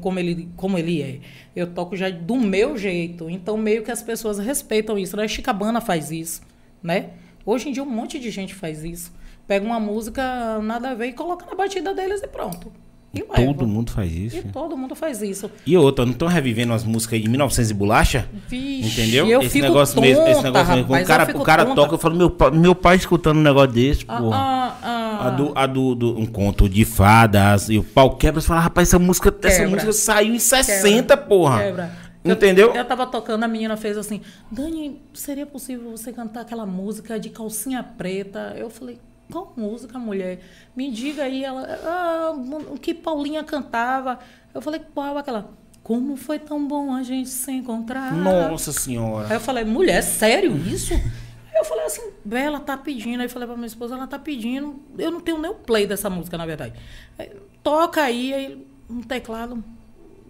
B: como, ele, como ele é. Eu toco já do meu jeito. Então, meio que as pessoas respeitam isso. Né? Chicabana faz isso, né? Hoje em dia, um monte de gente faz isso. Pega uma música nada a ver e coloca na batida deles e pronto. E.
A: Todo mundo faz isso.
B: E todo mundo faz isso.
A: E outra, não estão revivendo as músicas de 1900 e bolacha?
B: Vixe,
A: Entendeu?
B: eu
A: esse
B: fico
A: negócio mesmo, esse
B: tonta,
A: negócio mesmo.
B: Rapaz,
A: o cara, o cara
B: tonta.
A: toca, eu falo, meu, pa- meu pai escutando um negócio desse,
B: Ah,
A: porra.
B: ah, ah.
A: A do, a do, do- um conto de fadas e o pau quebra, você fala, rapaz, essa música, essa
B: Quebra.
A: música saiu em 60, porra.
B: Quebra.
A: Entendeu?
B: Eu, eu tava tocando, a menina fez assim, Dani, seria possível você cantar aquela música de calcinha preta? Eu falei, qual música, mulher? Me diga aí, ela, ah, o que Paulinha cantava. Eu falei, qual aquela? Como foi tão bom a gente se encontrar.
A: Nossa senhora.
B: Aí eu falei, mulher, sério isso? Aí eu falei assim, ela tá pedindo. Aí eu falei pra minha esposa, ela tá pedindo. Eu não tenho nem o play dessa música, na verdade. Aí, toca aí, aí um teclado,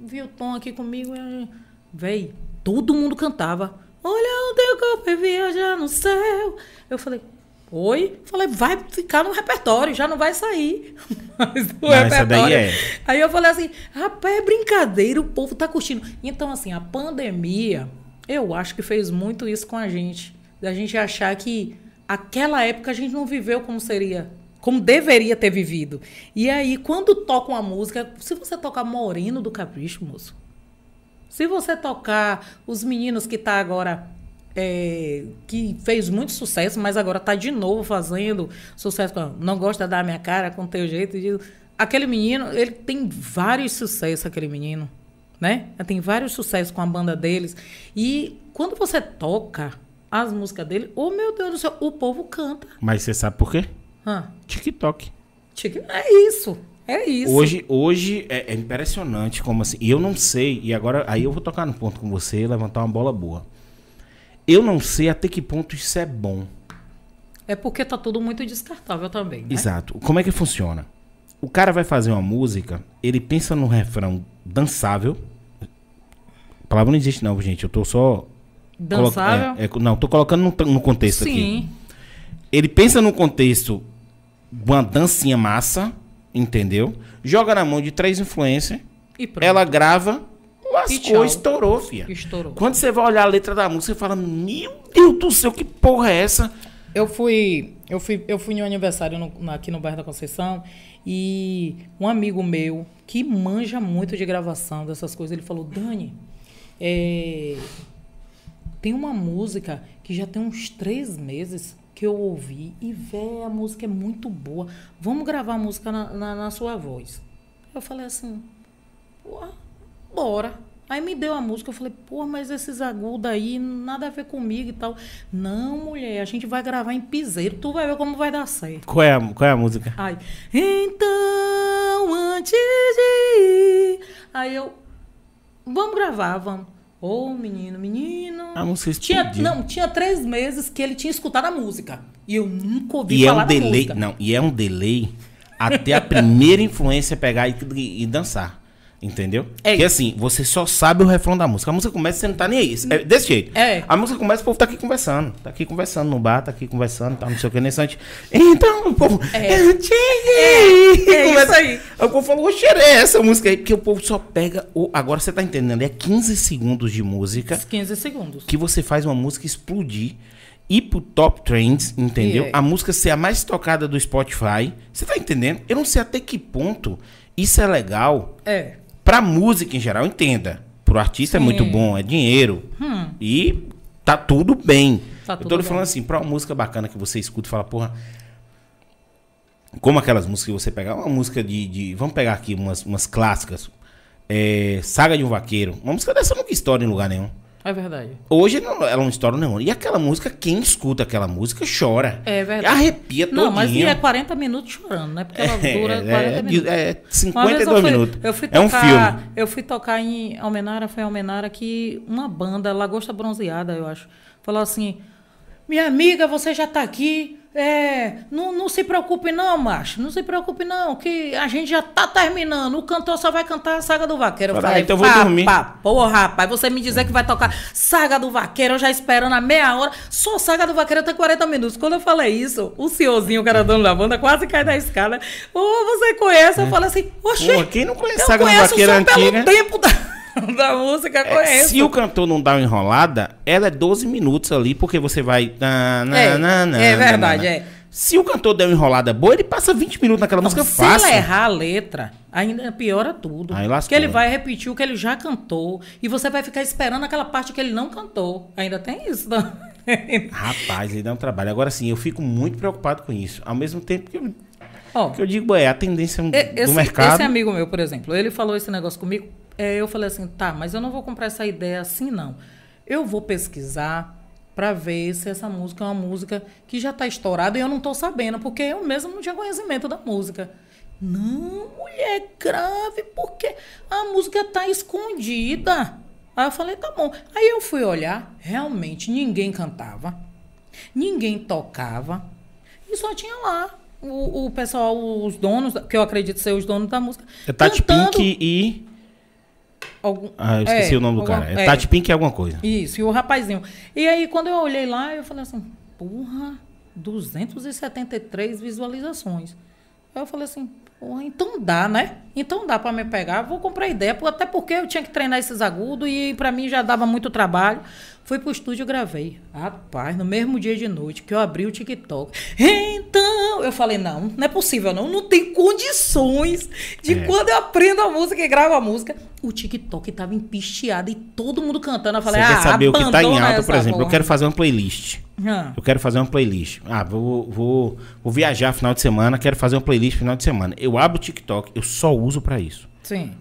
B: viu o tom aqui comigo. e- Véi, todo mundo cantava. Olha o teu corpo e viaja no céu. Eu falei, oi? Falei, vai ficar no repertório, já não vai sair. [laughs] Mas o
A: Não,
B: repertório.
A: é.
B: Aí eu falei assim, rapaz, é brincadeira, o povo tá curtindo. Então, assim, a pandemia, eu acho que fez muito isso com a gente. Da gente achar que aquela época a gente não viveu como seria, como deveria ter vivido. E aí, quando toca uma música, se você tocar Moreno do Capricho, moço, se você tocar os meninos que tá agora. É, que fez muito sucesso, mas agora tá de novo fazendo sucesso Não Gosta da Minha Cara, com Teu Jeito. de- Aquele menino, ele tem vários sucessos, aquele menino. Né? Tem vários sucessos com a banda deles. E quando você toca as músicas dele, oh meu Deus do céu, o povo canta.
A: Mas você sabe por quê?
B: Hã?
A: TikTok.
B: É isso. É isso.
A: Hoje, hoje é, é impressionante como assim. E eu não sei, e agora aí eu vou tocar no ponto com você e levantar uma bola boa. Eu não sei até que ponto isso é bom.
B: É porque tá tudo muito descartável também. Né?
A: Exato. Como é que funciona? O cara vai fazer uma música, ele pensa num refrão dançável. A palavra não existe, não, gente. Eu tô só.
B: Dançável?
A: é, é, não, tô colocando no, no contexto aqui.
B: Sim.
A: Ele pensa num contexto uma dancinha massa, entendeu? Joga na mão de três influencers,
B: E pronto.
A: ela grava, lascou, estourou, filha.
B: Estourou.
A: Quando você vai olhar a letra da música, você fala, meu Deus do céu, que porra é essa?
B: Eu fui, eu fui, eu fui em um aniversário no- na- aqui no bairro da Conceição e um amigo meu que manja muito de gravação dessas coisas, ele falou, Dani, é, tem uma música que já tem uns três meses que eu ouvi e véi, a música é muito boa. Vamos gravar a música na, na, na sua voz. Eu falei assim, Pô, bora. Aí me deu a música, eu falei, pô, mas esses agudos aí, nada a ver comigo e tal. Não, mulher, a gente vai gravar em piseiro, tu vai ver como vai dar certo.
A: Qual é a, qual é a música?
B: Aí, então, antes de ir. Aí eu, vamos gravar, vamos. Ô, menino, menino.
A: A música
B: tinha,
A: explodiu.
B: Não, tinha três meses que ele tinha escutado a música. E eu nunca ouvi
A: E é
B: falar
A: um
B: da
A: delay, não, e é um delay até a primeira [laughs] influência pegar e- e dançar. Entendeu?
B: É isso.
A: assim, você só sabe o refrão da música. A música começa e você não tá nem aí. É desse jeito.
B: É.
A: A música começa, o povo tá aqui conversando. Tá aqui conversando no bar, tá aqui conversando, tá não sei o que nesse instante. Então, o povo.
B: É.
A: É,
B: É, é [laughs] isso aí.
A: O povo falou, oxe, é essa música aí. Porque o povo só pega. O... Agora você tá entendendo, é 15 segundos de música
B: 15 segundos.
A: que você faz uma música explodir ir pro top trends, entendeu?
B: É.
A: A música ser a mais tocada do Spotify. Você tá entendendo? Eu não sei até que ponto isso é legal
B: É.
A: pra música em geral, entenda. Pro artista é
B: Sim.
A: muito bom, é dinheiro.
B: Hum.
A: E tá tudo bem.
B: Tá
A: Eu
B: tudo
A: tô lhe
B: bem.
A: falando assim, pra uma música bacana que você escuta e fala, porra. Como aquelas músicas que você pegar, uma música de. de- vamos pegar aqui umas, umas clássicas. É, Saga de um Vaqueiro. Uma música dessa nunca estoura em lugar nenhum.
B: É verdade.
A: Hoje não, ela não estoura nenhum. E aquela música, quem escuta aquela música chora.
B: É verdade.
A: Arrepia todinho.
B: Não, mas é 40 minutos chorando, né? Porque ela dura 40
A: é,
B: minutos.
A: é, é
B: Uma vez
A: 52
B: eu fui,
A: minutos.
B: Eu fui
A: é um
B: tocar,
A: filme.
B: Eu fui tocar em Almenara, foi em Almenara que uma banda, Lagosta Bronzeada, eu acho, falou assim: Minha amiga, você já tá aqui. É, não, não se preocupe não, macho. Não se preocupe não, que a gente já tá terminando. O cantor só vai cantar a Saga do Vaqueiro. Eu falei,
A: então eu vou
B: "Pá,
A: dormir."
B: Porra, rapaz, você me dizer que vai tocar Saga do Vaqueiro, eu já esperando a meia hora. Só Saga do Vaqueiro até 40 minutos. Quando eu falei isso, o senhorzinho, que era dono da banda, quase cai da escada. Ô, você conhece? Eu falei assim, oxe,
A: Porra, quem não conhece Saga do
B: conheço
A: Vaqueiro
B: só
A: antiga?
B: pelo tempo da, [laughs] da música,
A: É,
B: conheço.
A: se o cantor não dá uma enrolada, ela é 12 minutos ali, porque você vai. na, na,
B: É,
A: na, na,
B: é verdade, é.
A: Se o cantor der uma enrolada boa, ele passa 20 minutos naquela música
B: se
A: fácil.
B: ele errar a letra, ainda piora tudo.
A: Aí lascou.
B: Porque ele vai repetir o que ele já cantou e você vai ficar esperando aquela parte que ele não cantou. Ainda tem isso também. [laughs]
A: Rapaz, ele dá um trabalho. Agora sim, eu fico muito preocupado com isso. Ao mesmo tempo que eu,
B: Ó,
A: que eu digo, é a tendência do
B: Esse,
A: mercado.
B: esse amigo meu, por exemplo, ele falou esse negócio comigo. É, eu falei assim, tá, mas eu não vou comprar essa ideia assim, não. Eu vou pesquisar para ver se essa música é uma música que já está estourada e eu não estou sabendo, porque eu mesmo não tinha conhecimento da música. Não, mulher, grave, porque a música está escondida. Aí eu falei, tá bom. Aí eu fui olhar, realmente ninguém cantava, ninguém tocava, e só tinha lá o, o pessoal, os donos, que eu acredito ser os donos da música.
A: É Tati Pink e.
B: algum-
A: Ah, eu esqueci
B: é,
A: o nome do cara. É, Tati Pink e alguma coisa.
B: Isso, e o rapazinho. E aí, quando eu olhei lá, eu falei assim, porra, 273 visualizações. Aí eu falei assim, porra, então dá, né? Então dá pra me pegar, vou comprar ideia, até porque eu tinha que treinar esses agudos e pra mim já dava muito trabalho. Fui pro estúdio e gravei. Rapaz, no mesmo dia de noite que eu abri o TikTok. Então, eu falei, não, não é possível não, não tem condições de
A: É.
B: quando eu aprendo a música e gravo a música, o TikTok tava empisteado e todo mundo cantando. Eu falei,
A: Você
B: ah,
A: quer saber o que tá em alta, por exemplo? Eu quero fazer uma playlist.
B: Ah,
A: Eu quero fazer uma playlist. Ah, vou, vou, vou viajar final de semana, quero fazer uma playlist final de semana. Eu abro o TikTok, eu só uso pra isso.
B: sim.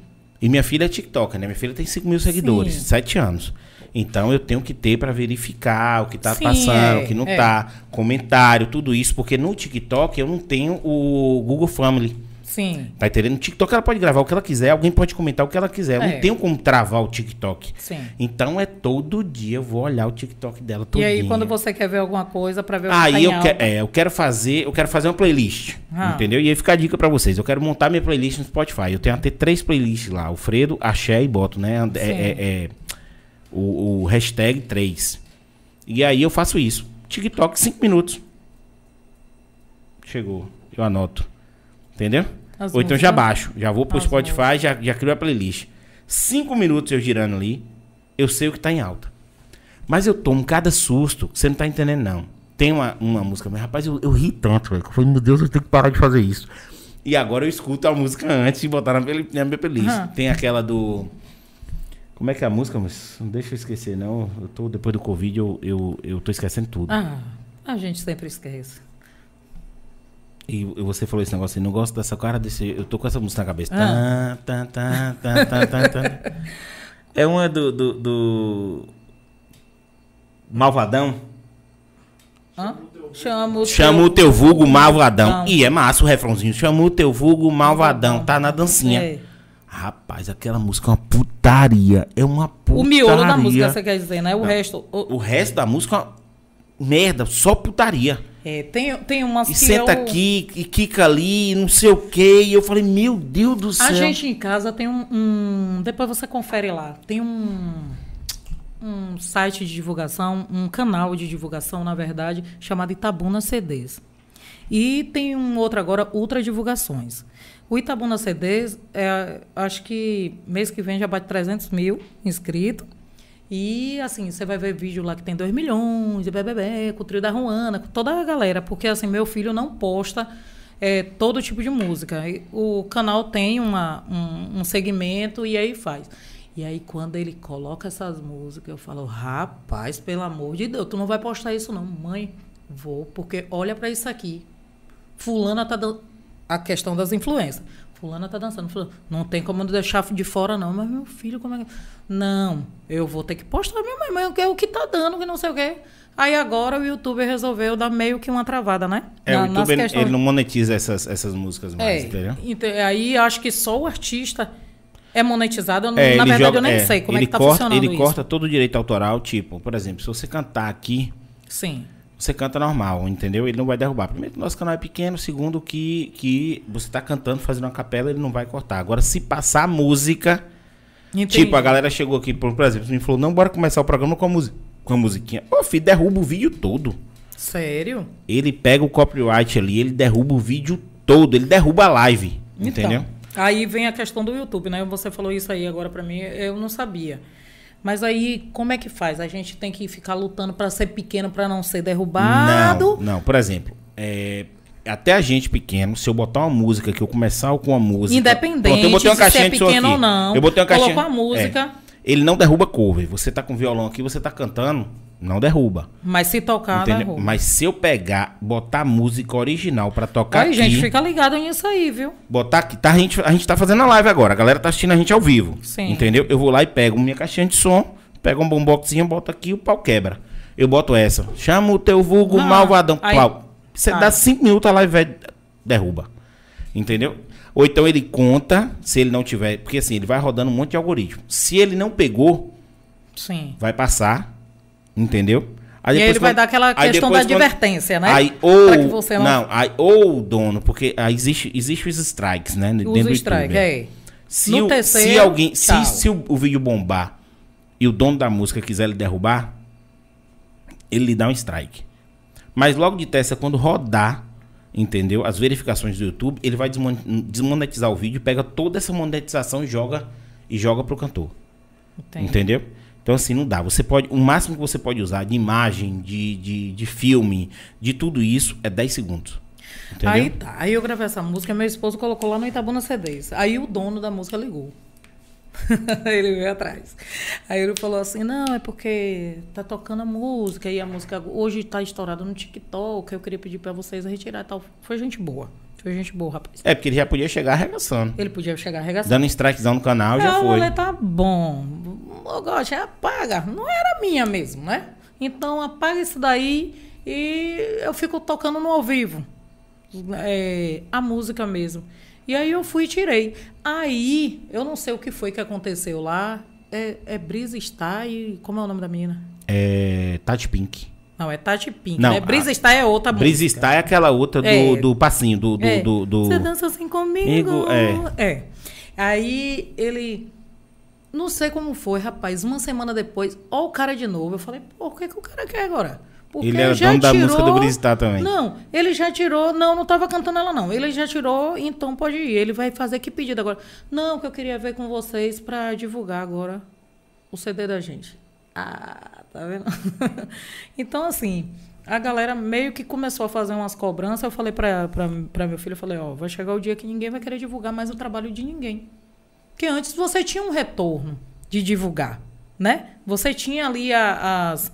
A: E minha filha é TikToker, né? Minha filha tem 5 mil seguidores,
B: Sim.
A: 7 anos. Então eu tenho que ter pra verificar o que tá
B: Sim,
A: passando,
B: é,
A: o que não
B: é.
A: tá, comentário, tudo isso, porque no TikTok eu não tenho o Google Family.
B: Sim.
A: Tá entendendo? No TikTok ela pode gravar o que ela quiser, alguém pode comentar o que ela quiser. Eu
B: É.
A: não tenho como travar o TikTok.
B: Sim.
A: Então é todo dia eu vou olhar o TikTok dela todo
B: E aí, quando você quer ver alguma coisa pra ver o que
A: Aí
B: tá
A: eu, que, é, eu quero fazer, eu quero fazer uma playlist,
B: Ah.
A: entendeu? E aí fica a dica pra vocês. Eu quero montar minha playlist no Spotify. Eu tenho até três playlists lá, o Fredo, Axé e boto, né? É,
B: Sim.
A: é- é o, o hashtag 3. E aí eu faço isso. TikTok, 5 minutos. Chegou. eu anoto. Entendeu?
B: As
A: Ou então já baixo. Já vou pro
B: As
A: Spotify, já, já crio a playlist. Cinco minutos eu girando ali, eu sei o que tá em alta. Mas eu tomo cada susto, você não tá entendendo, não. Tem uma, uma música, mas rapaz, eu, eu ri tanto, velho. Eu falei, meu Deus, eu tenho que parar de fazer isso. E agora eu escuto a música antes de botar na, na minha playlist.
B: Aham.
A: Tem aquela do. Como é que é a música, mas não deixa eu esquecer, não. Eu tô, depois do Covid, eu, eu, eu tô esquecendo tudo.
B: Ah, a gente sempre esquece.
A: E, você falou esse negócio assim, não gosto dessa cara desse. Eu tô com essa música na cabeça.
B: Ah.
A: Tá, tá, tá. É uma do, do, do Malvadão.
B: Hã? Chama o
A: Chama
B: teu-
A: o teu vulgo malvadão.
B: Não.
A: E é massa o refrãozinho. Chama o teu vulgo malvadão. Tá na dancinha.
B: É.
A: Rapaz, aquela música é uma putaria. É uma putaria.
B: O miolo da música, você quer dizer, né? O resto. o-
A: O resto da música é uma merda, só putaria.
B: é, tem, tem umas
A: E
B: que
A: senta
B: eu-
A: aqui, e quica ali, não sei o quê. E eu falei, meu Deus do céu.
B: A gente em casa tem um, um- Depois você confere lá. Tem um. Um site de divulgação, um canal de divulgação, na verdade, chamado Itabuna CDs. E tem um outro agora, Ultra Divulgações. O Itabuna CDs, é, acho que mês que vem já bate 300 mil inscritos. E, assim, você vai ver vídeo lá que tem 2 milhões, de BBB, com o trio da Ruana, com toda a galera. Porque, assim, meu filho não posta é, todo tipo de música. O canal tem uma, um, um segmento e aí faz. E aí, quando ele coloca essas músicas, eu falo, rapaz, pelo amor de Deus, tu não vai postar isso não. Mãe, vou, porque olha pra isso aqui. Fulana tá. A questão das influências. Fulana tá dançando. Fulana, Não tem como deixar de fora, não. Mas meu filho, como é que. Não, eu vou ter que postar, minha mãe, mas é o que tá dando, que não sei o quê. Aí agora o youtuber resolveu dar meio que uma travada, né?
A: É, o
B: Na- nas
A: YouTube, ele, ele não monetiza essas, essas músicas mais,
B: é,
A: entendeu?
B: então, aí acho que só o artista é monetizado. Eu
A: É,
B: na verdade,
A: joga-
B: eu nem
A: é,
B: sei como é que tá
A: corta,
B: funcionando
A: Ele
B: isso.
A: corta todo o direito autoral, tipo, por exemplo, se você cantar aqui,
B: Sim.
A: Você canta normal, entendeu? Ele não vai derrubar. Primeiro, nosso canal é pequeno. Segundo, que, que você tá cantando, fazendo uma capela, ele não vai cortar. Agora, se passar música,
B: Entendi.
A: tipo, a galera chegou aqui, por, exemplo, me falou, não, bora começar o programa com a, música, com a musiquinha. Ô, filho, derruba o vídeo todo.
B: Sério?
A: Ele pega o copyright ali, ele derruba o vídeo todo, ele derruba a live, entendeu?
B: Então, aí vem a questão do YouTube, né? Você falou isso aí agora pra mim, eu não sabia. Mas aí, como é que faz? A gente tem que ficar lutando pra ser pequeno, pra não ser derrubado?
A: Não, não. Por exemplo, é, até a gente pequeno, se eu botar uma música, que eu começar com uma música...
B: Independente
A: Pronto, eu botei uma
B: se é pequeno ou não,
A: Eu botei uma caixinha...
B: colocou a música.
A: É. ele não derruba cover. Você tá com violão aqui, você tá cantando, não derruba.
B: Mas se tocar,
A: entendeu?
B: derruba.
A: Mas se eu pegar, botar música original pra tocar
B: Aí,
A: aqui...
B: gente, fica ligado nisso aí, viu?
A: Botar aqui, tá, a, gente, a gente tá fazendo a live agora, a galera tá assistindo a gente ao vivo.
B: Sim.
A: Entendeu? Eu vou lá e pego minha caixinha de som, pego um bomboxinho, boto aqui e o pau quebra. Eu boto essa. Chama o teu vulgo
B: Ah,
A: malvadão.
B: aí-
A: Pau. Você
B: Ah.
A: dá cinco minutos, a live vai, derruba. Entendeu? Ou então ele conta, se ele não tiver. Porque assim, ele vai rodando um monte de algoritmo. Se ele não pegou,
B: Sim.
A: vai passar. Entendeu? Aí
B: e aí ele vai dar aquela questão da
A: quando-
B: advertência, né?
A: Aí,
B: Pra
A: ou,
B: que você não,
A: não, aí, ou o dono, porque aí existe, existe os strikes, né? dentro
B: use
A: do
B: o strike.
A: YouTube.
B: É.
A: Se,
B: No
A: o,
B: terceiro,
A: se alguém, se, se o, o vídeo bombar e o dono da música quiser lhe derrubar, ele lhe dá um strike. Mas logo de testa, quando rodar, entendeu? As verificações do YouTube, ele vai desmon- desmonetizar o vídeo, pega toda essa monetização e joga e joga pro cantor.
B: Entendi.
A: Entendeu? Então, assim, não dá. Você pode. O máximo que você pode usar de imagem, de, de, de filme, de tudo isso, é 10 segundos. Entendeu?
B: Aí tá. Aí eu gravei essa música, meu esposo colocou lá no Itabuna CDs. Aí o dono da música ligou. [laughs] ele veio atrás. Aí ele falou assim: não, é porque tá tocando a música e a música hoje tá estourada no TikTok. Eu queria pedir pra vocês retirar tal. Foi gente boa. Foi gente boa, rapaz.
A: É, porque ele já podia chegar arregaçando.
B: Ele podia chegar arregaçando.
A: Dando strikezão no canal, já
B: Não,
A: foi.
B: falei, tá bom. Eu gosto, apaga. Não era minha mesmo, né? Então apaga isso daí e eu fico tocando no ao vivo. É, a música mesmo. E aí eu fui e tirei. Aí, eu não sei o que foi que aconteceu lá. É, é Brisa Star e. Como é o nome da menina?
A: É. Tati Pink.
B: Não, é Tati Pink.
A: Não,
B: né? Brisa
A: a-
B: Star é outra
A: Breezy
B: música.
A: Star é aquela outra do,
B: É.
A: do passinho, do. do,
B: É.
A: do, do-
B: Você dança assim comigo.
A: É.
B: É. Aí ele. Não sei como foi, rapaz. Uma semana depois, ó o cara de novo. Eu falei, pô, o que, que o cara quer agora? Porque
A: Ele era
B: já
A: dono da
B: tirou-
A: música do Bristar também.
B: Não, ele já tirou. Não, não tava cantando ela, não. Ele já tirou, então pode ir. Ele vai fazer que pedido agora? Não, que eu queria ver com vocês pra divulgar agora o CD da gente. Ah, tá vendo? [laughs] então, assim, a galera meio que começou a fazer umas cobranças. Eu falei pra meu filho, eu falei, ó, vai chegar o dia que ninguém vai querer divulgar mais o trabalho de ninguém. Porque antes você tinha um retorno de divulgar, né? Você tinha ali a- as,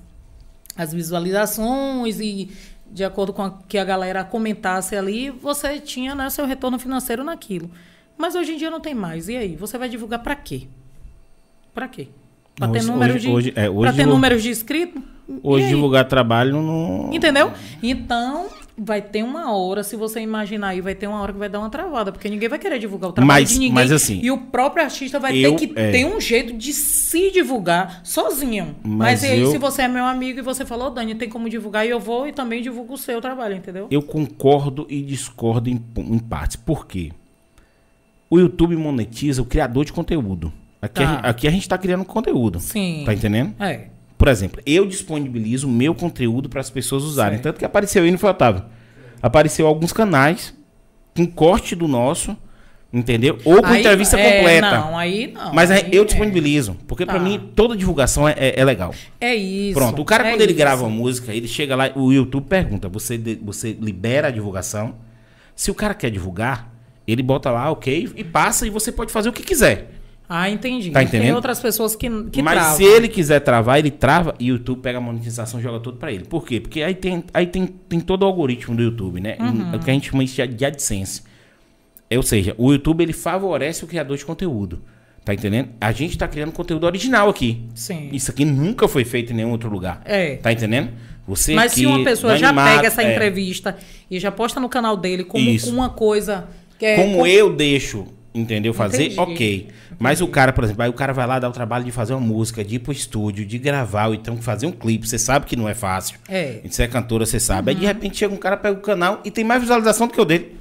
B: as visualizações e de acordo com a, que a galera comentasse ali, você tinha né, seu retorno financeiro naquilo. Mas hoje em dia não tem mais. E aí? Você vai divulgar para quê? Para quê? Para ter,
A: Hoje-
B: número
A: hoje-
B: de,
A: hoje- é, hoje
B: pra ter números de inscritos?
A: Hoje divulgar trabalho não.
B: Entendeu? Então, vai ter uma hora, se você imaginar aí, vai ter uma hora que vai dar uma travada, porque ninguém vai querer divulgar o trabalho
A: Mas-
B: de ninguém.
A: mas assim,
B: e o próprio artista vai
A: eu-
B: ter que
A: é.
B: ter um jeito de se divulgar sozinho.
A: Mas
B: Mas, e aí,
A: eu-
B: se você é meu amigo e você falou, Dani, tem como divulgar, e eu vou e também divulgo o seu trabalho, entendeu?
A: Eu concordo e discordo em, em partes. Por quê? O YouTube monetiza o criador de conteúdo. Aqui,
B: Tá.
A: a, gente- aqui a gente está criando conteúdo.
B: Sim.
A: Tá entendendo?
B: É.
A: Por exemplo, eu disponibilizo o meu conteúdo para as pessoas usarem.
B: Certo.
A: Tanto que apareceu aí no foi Otávio. Apareceu alguns canais com corte do nosso, entendeu? Ou com
B: Aí-
A: entrevista
B: é,
A: completa.
B: Não, aí não.
A: Mas aí
B: aí
A: eu
B: é.
A: disponibilizo. Porque
B: Tá.
A: para mim toda divulgação é, é- é legal.
B: É isso.
A: Pronto, o cara
B: é
A: quando ele
B: isso.
A: grava uma música, ele chega lá, o YouTube pergunta, você, você libera a divulgação? Se o cara quer divulgar, ele bota lá, ok, e passa e você pode fazer o que quiser.
B: Ah, entendi.
A: Tá
B: Tem
A: entendendo?
B: outras pessoas que, que
A: Mas
B: travam.
A: se ele quiser travar, ele trava e o YouTube pega a monetização e joga tudo pra ele. Por quê? Porque aí tem, aí tem, tem todo o algoritmo do YouTube, né?
B: Uhum.
A: O que a gente chama de de AdSense. Ou seja, o YouTube ele favorece o criador de conteúdo. Tá entendendo? A gente tá criando conteúdo original aqui.
B: Sim.
A: Isso aqui nunca foi feito em nenhum outro lugar.
B: É.
A: Tá entendendo? Você
B: Mas se uma pessoa já
A: animado,
B: pega essa
A: é,
B: entrevista e já posta no canal dele como
A: Isso.
B: uma coisa que é.
A: Como
B: com-
A: eu deixo, entendeu? Fazer,
B: Entendi.
A: ok. Mas o cara, por exemplo, aí o cara vai lá dar o trabalho de fazer uma música, de ir pro estúdio, de gravar, ou então fazer um clipe. Você sabe que não é fácil.
B: É.
A: Você é cantora, você sabe. Aí de repente chega um cara, pega o canal e tem mais visualização do que o dele.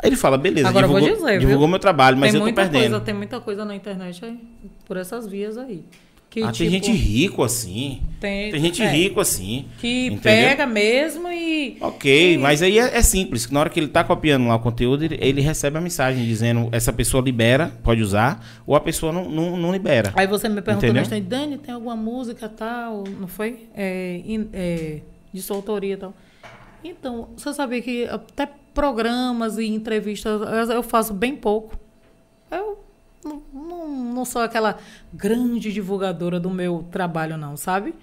A: Aí ele fala, beleza,
B: Agora
A: divulgou,
B: dizer,
A: divulgou meu trabalho, mas
B: tem
A: eu tô perdendo.
B: Coisa, tem muita coisa na internet aí, por essas vias aí. Que,
A: ah, tem
B: tipo,
A: gente rico assim.
B: Tem-
A: Tem, gente
B: é.
A: rico assim.
B: Que
A: entendeu?
B: pega mesmo e.
A: Ok, mas aí é, é simples. Na hora que ele tá copiando lá o conteúdo, ele, ele recebe a mensagem dizendo essa pessoa libera, pode usar, ou a pessoa não, não, não libera.
B: Aí você me perguntou
A: Entendeu?
B: instante, Dani, tem alguma música tal? Não foi? É, é, de sua autoria e tal. Então, você sabia que até programas e entrevistas eu- eu faço bem pouco. Eu não, não, não sou aquela grande divulgadora do meu trabalho, não, sabe?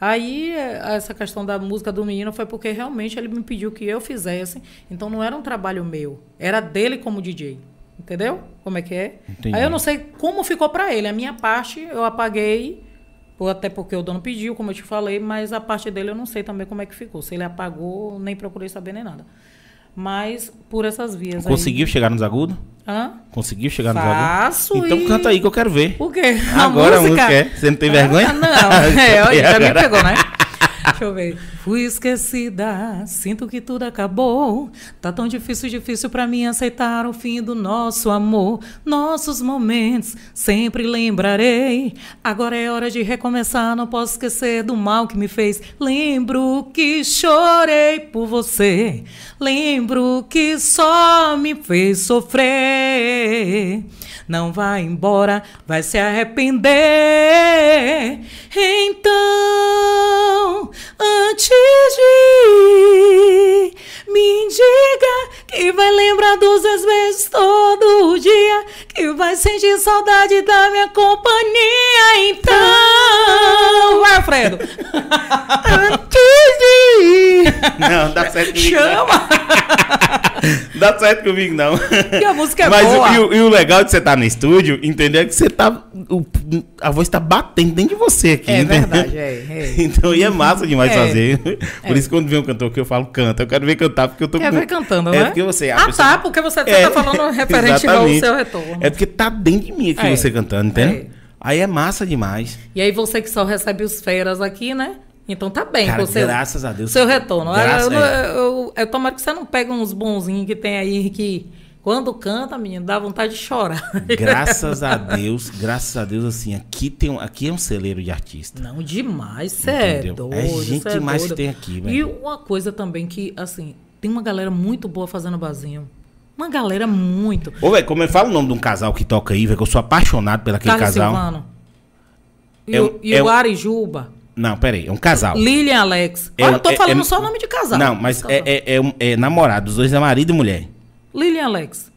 B: Aí, eh, essa questão da música do menino foi porque realmente ele me pediu que eu fizesse. Então, não era um trabalho meu. Era dele como DJ. Entendeu? Como é que é?
A: Entendi.
B: Aí eu não sei como ficou pra ele. A minha parte eu apaguei, ou até porque o dono pediu, como eu te falei, mas a parte dele eu não sei também como é que ficou. Se ele apagou, nem procurei saber nem nada. Mas por essas vias
A: Conseguiu chegar nos agudos?
B: aí. Hã?
A: Conseguiu chegar nos agudos?
B: Faço
A: Então
B: e-
A: canta aí que eu quero ver.
B: O quê?
A: Agora a música é. Você não tem vergonha?
B: Ah, não, [laughs] é, olha, já me pegou, né? Deixa eu ver. Fui esquecida, sinto que tudo acabou. Tá tão difícil, difícil pra mim aceitar o fim do nosso amor. Nossos momentos sempre lembrarei. Agora é hora de recomeçar, não posso esquecer do mal que me fez. Lembro que chorei por você. Lembro que só me fez sofrer. Não vai embora, vai se arrepender. Então, antes de ir, me diga que vai lembrar dos meus beijos todo dia, que vai sentir saudade da minha companhia. Então, vai, Alfredo. antes de ir,
A: Não, dá certo comigo.
B: chama.
A: Não. Dá certo comigo, não.
B: Que a música é
A: Mas o-
B: boa.
A: e, o, e o legal de você estar no estúdio, entendeu? É que você tá. o- a voz tá batendo dentro de você aqui.
B: É
A: entendeu?
B: verdade, é, é. [laughs]
A: Então, e é massa demais
B: É.
A: fazer. [laughs] Por isso, quando vem um cantor que eu falo, canta. Eu quero ver cantar, porque eu tô
B: Quer
A: com-
B: ver cantando,
A: é
B: né?
A: porque você.
B: Ah,
A: pessoa-
B: tá, porque você
A: É,
B: tá falando [laughs] referente ao seu retorno.
A: É porque tá dentro de mim aqui
B: É.
A: você cantando, entendeu?
B: É.
A: Aí é massa demais.
B: E aí você que só recebe os feras aqui, né? Então tá bem.
A: Cara,
B: seu,
A: graças a Deus.
B: Seu retorno.
A: Graças-
B: eu,
A: é.
B: eu, eu, eu tomara que você não pegue uns bonzinhos que tem aí que Quando canta, menino, dá vontade de chorar. [laughs]
A: Graças a Deus, graças a Deus, assim, aqui, tem um, aqui é um celeiro de artista.
B: Não, demais, cê é doido.
A: É gente
B: cê é doido.
A: que tem aqui,
B: E
A: velho.
B: uma coisa também que, assim, tem uma galera muito boa fazendo barzinho. Uma galera muito.
A: Ô, velho, como eu falo o nome de um casal que toca aí, velho, que eu sou apaixonado por aquele
B: Carlos
A: casal.
B: Silvano. E,
A: É
B: o, e
A: é
B: o Arijuba.
A: Não, peraí, é um casal.
B: Lilian Alex.
A: É
B: Olha,
A: um-
B: eu tô
A: é-
B: falando
A: é-
B: só o nome de casal.
A: Não, mas é, é, é, é namorado, os dois é marido e mulher.
B: Lilian Alex.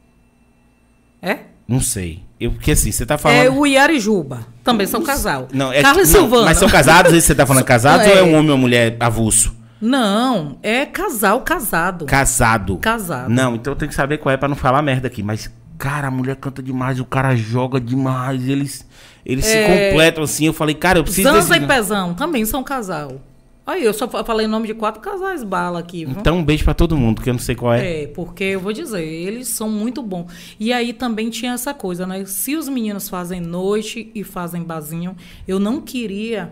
B: É?
A: Não sei. Eu, porque assim, você tá falando.
B: É o Yarijuba. Também são casal.
A: Não, é
B: Carlos
A: não,
B: Silvano.
A: Mas são casados, você tá falando [laughs] casados
B: É.
A: ou é um homem ou mulher avulso?
B: Não, é casal casado.
A: Casado.
B: Casado.
A: Não, então eu tenho que saber qual é pra não falar merda aqui. Mas, cara, a mulher canta demais, o cara joga demais, eles, eles se
B: É.
A: completam assim. Eu falei, cara, eu preciso
B: Zanza
A: desse.
B: e Pezão também são casal. Aí, eu só fa- falei o nome de quatro casais bala aqui, viu?
A: Então, um beijo pra todo mundo, que eu não sei qual é.
B: É, porque eu vou dizer, eles são muito bons. E aí também tinha essa coisa, né? Se os meninos fazem noite e fazem bazinho, eu não queria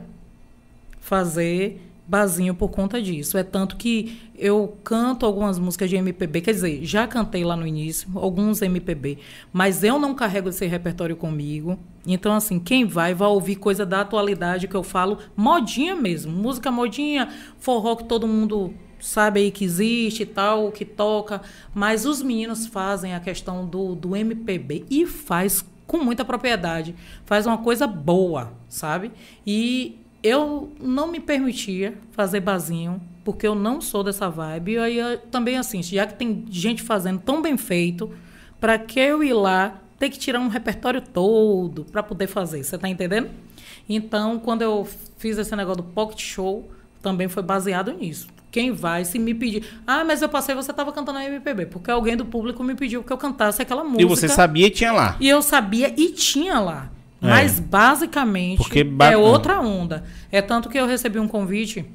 B: fazer bazinho por conta disso. É tanto que eu canto algumas músicas de MPB, quer dizer, já cantei lá no início, alguns MPB, mas eu não carrego esse repertório comigo. Então, assim, quem vai, vai ouvir coisa da atualidade que eu falo, modinha mesmo, música modinha, forró que todo mundo sabe aí que existe e tal, que toca, mas os meninos fazem a questão do, do MPB e faz com muita propriedade, faz uma coisa boa, sabe? E eu não me permitia fazer bazinho, porque eu não sou dessa vibe. E aí eu também, assim, já que tem gente fazendo tão bem feito, para que eu ir lá ter que tirar um repertório todo para poder fazer? Você tá entendendo? Então, quando eu fiz esse negócio do pocket show, também foi baseado nisso. Quem vai, se me pedir. Ah, mas eu passei, você estava cantando a MPB, porque alguém do público me pediu que eu cantasse aquela música.
A: E você sabia e tinha lá.
B: E eu sabia e tinha lá.
A: É.
B: Mas basicamente
A: Porque ba-
B: é outra onda. É tanto que eu recebi um convite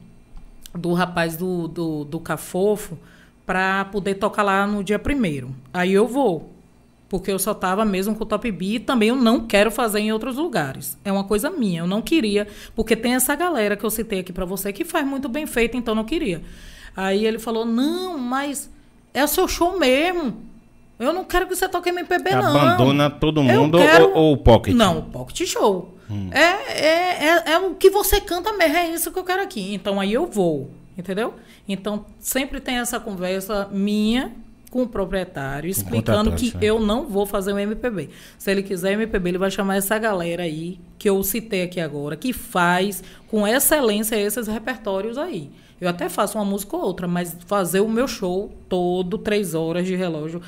B: do rapaz do, do, do Cafofo para poder tocar lá no dia primeiro. Aí eu vou. Porque eu só tava mesmo com o Top B e também eu não quero fazer em outros lugares. É uma coisa minha, eu não queria, porque tem essa galera que eu citei aqui para você que faz muito bem feito, então eu não queria. Aí ele falou: "Não, mas é o seu show mesmo. Eu não quero que você toque MPB não".
A: Abandona todo mundo
B: quero-
A: ou, ou o pocket?
B: Não, pocket show. É, é, é, é o que você canta mesmo, é isso que eu quero aqui. Então aí eu vou, entendeu? Então sempre tem essa conversa minha com o proprietário, explicando que eu não vou fazer o MPB. Se ele quiser MPB, ele vai chamar essa galera aí, que eu citei aqui agora, que faz com excelência esses repertórios aí. Eu até faço uma música ou outra, mas fazer o meu show todo, três horas de relógio,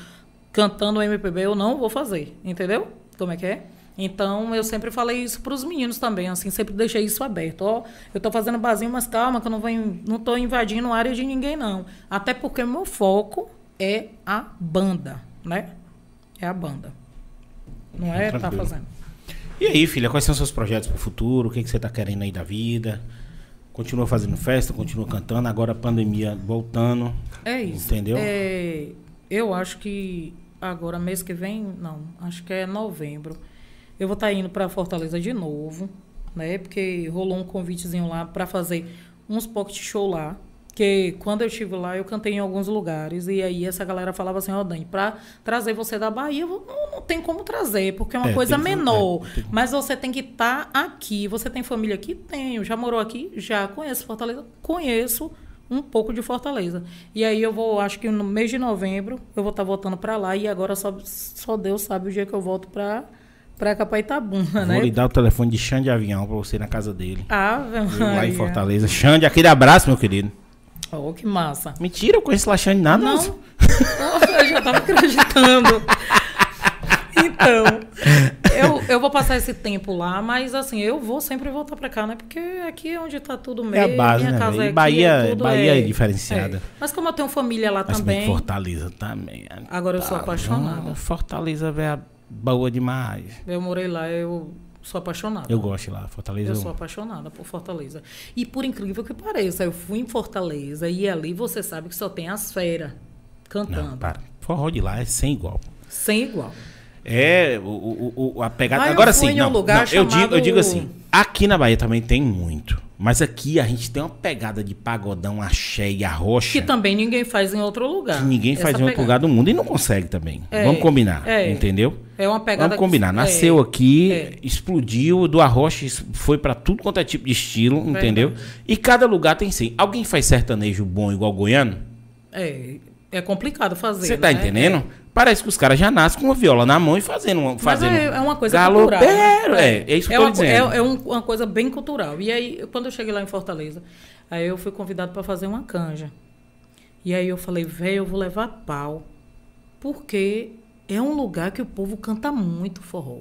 B: cantando o MPB, eu não vou fazer, entendeu? Como é que é? Então, eu sempre falei isso para os meninos também, assim, sempre deixei isso aberto. Ó, eu tô fazendo barzinho, mas calma, que eu não, vou, não tô invadindo a área de ninguém, não. Até porque o meu foco é a banda, né? É a banda. Não é tá
A: Tranquilo.
B: fazendo.
A: E aí, filha, quais são os seus projetos pro futuro? O que, que você tá querendo aí da vida? Continua fazendo festa, continua cantando, agora a pandemia voltando.
B: É isso.
A: Entendeu?
B: É, eu acho que agora, mês que vem, não, acho que é novembro. Eu vou estar indo para Fortaleza de novo, né? Porque rolou um convitezinho lá para fazer uns pocket show lá. Que quando eu estive lá, eu cantei em alguns lugares. E aí essa galera falava assim: Ó, Dani, para trazer você da Bahia, não, não tem como trazer, porque é uma
A: É,
B: coisa
A: tem
B: menor.
A: é, tem
B: Mas você tem que estar aqui. Você tem família aqui? Tenho. Já morou aqui? Já. Conheço Fortaleza? Conheço um pouco de Fortaleza. E aí eu vou, acho que no mês de novembro, eu vou estar voltando para lá. E agora só, só Deus sabe o dia que eu volto para para Capaitabuna, [laughs] né?
A: Vou lhe dar o telefone de Xande de Avião pra você ir na casa dele. Eu lá em. Fortaleza. Xande, aquele abraço, meu querido.
B: Oh, que massa.
A: Mentira, eu conheço lá Xande nada.
B: Não, eu já tava acreditando. [laughs] Então, eu, eu vou passar esse tempo lá, mas assim, eu vou sempre voltar pra cá, né? Porque aqui é onde tá tudo
A: É a
B: mesmo.
A: base,
B: minha
A: né,
B: casa
A: velho?
B: é
A: E
B: aqui,
A: Bahia-
B: é
A: Bahia é diferenciada.
B: é. Mas como eu tenho família lá
A: Mas
B: também,
A: Fortaleza também. é-
B: agora eu sou
A: Tá
B: apaixonada.
A: Fortaleza, velho, boa demais.
B: Eu morei lá, eu sou apaixonada.
A: Eu gosto de lá. Fortaleza.
B: Eu
A: eu-
B: sou apaixonada por Fortaleza. E por incrível que pareça, eu fui em Fortaleza e ali você sabe que só tem as feras cantando.
A: Não, para. Forró de lá é sem igual.
B: Sem igual.
A: É, o, o, a pegada.
B: Ah,
A: Agora sim,
B: em um
A: não, não, eu, digo, eu
B: chamado-
A: digo assim: aqui na Bahia também tem muito. Mas aqui a gente tem uma pegada de pagodão, axé e arrocha.
B: Que também ninguém faz em outro lugar.
A: Que ninguém faz em outro pegada. lugar do mundo e não consegue também. É, Vamos combinar, é, entendeu?
B: É uma pegada.
A: Vamos combinar. Nasceu é, aqui, é. explodiu, do arrocha foi para tudo quanto é tipo de estilo, entendeu? E cada lugar tem sim. Alguém faz sertanejo bom igual goiano?
B: É, é complicado fazer.
A: Você tá né? entendendo? É. Parece que os caras já nascem com uma viola na mão e fazendo. fazendo
B: Mas é, é uma coisa
A: galopeiro, cultural. Né? É, é isso que é eu tô
B: uma, dizendo. É, é um, uma coisa bem cultural. E aí, quando eu cheguei lá em Fortaleza, aí eu fui convidado para fazer uma canja. E aí eu falei, velho, eu vou levar pau. Porque é um lugar que o povo canta muito forró.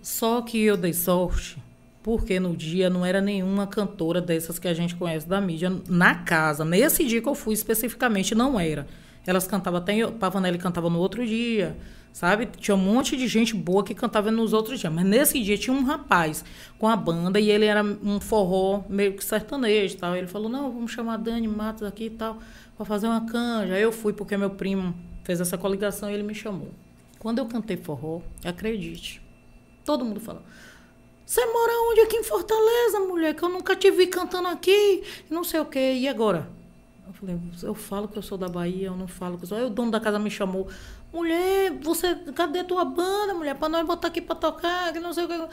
B: Só que eu dei sorte porque no dia não era nenhuma cantora dessas que a gente conhece da mídia na casa. Nesse dia que eu fui especificamente, não era. Elas cantavam até. Pavanelli cantava no outro dia, sabe? Tinha um monte de gente boa que cantava nos outros dias. Mas nesse dia tinha um rapaz com a banda e ele era um forró meio que sertanejo tal. Ele falou: não, vamos chamar Dani Matos aqui e tal, para fazer uma canja. Aí eu fui porque meu primo fez essa coligação e ele me chamou. Quando eu cantei forró, acredite, todo mundo falou. Você mora onde aqui em Fortaleza, mulher? Que eu nunca te vi cantando aqui, não sei o quê. E agora? Eu falei, eu falo que eu sou da Bahia, eu não falo que eu sou. Aí o dono da casa me chamou. Mulher, você, cadê tua banda, mulher? Pra nós botar aqui pra tocar, que não sei o que.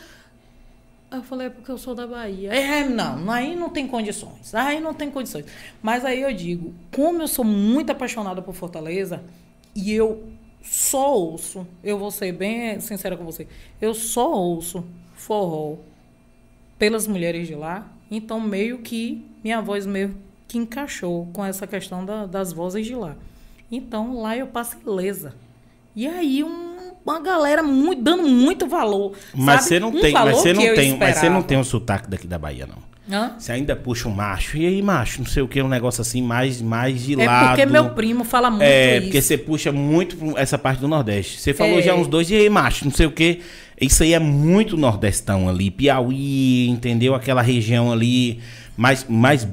B: Eu falei, é porque eu sou da Bahia. É, não, aí não tem condições. Aí não tem condições. Mas aí eu digo, como eu sou muito apaixonada por Fortaleza, e eu só ouço, eu vou ser bem sincera com você, eu só ouço forró pelas mulheres de lá, então meio que minha voz meio que encaixou com essa questão da, das vozes de lá. Então lá eu passo ilesa. E aí um, uma galera muito, dando muito valor.
A: Mas você não um tem, mas você não tem, mas você não tem o sotaque daqui da Bahia não. Você ainda puxa um macho. E aí, macho, não sei o que, um negócio assim, mais, mais de é lado. É
B: porque meu primo fala muito
A: é, isso. É, porque você puxa muito essa parte do Nordeste. Você falou é. já uns dois, e aí, macho, não sei o que. Isso aí é muito nordestão ali. Piauí, entendeu? Aquela região ali, mais, mais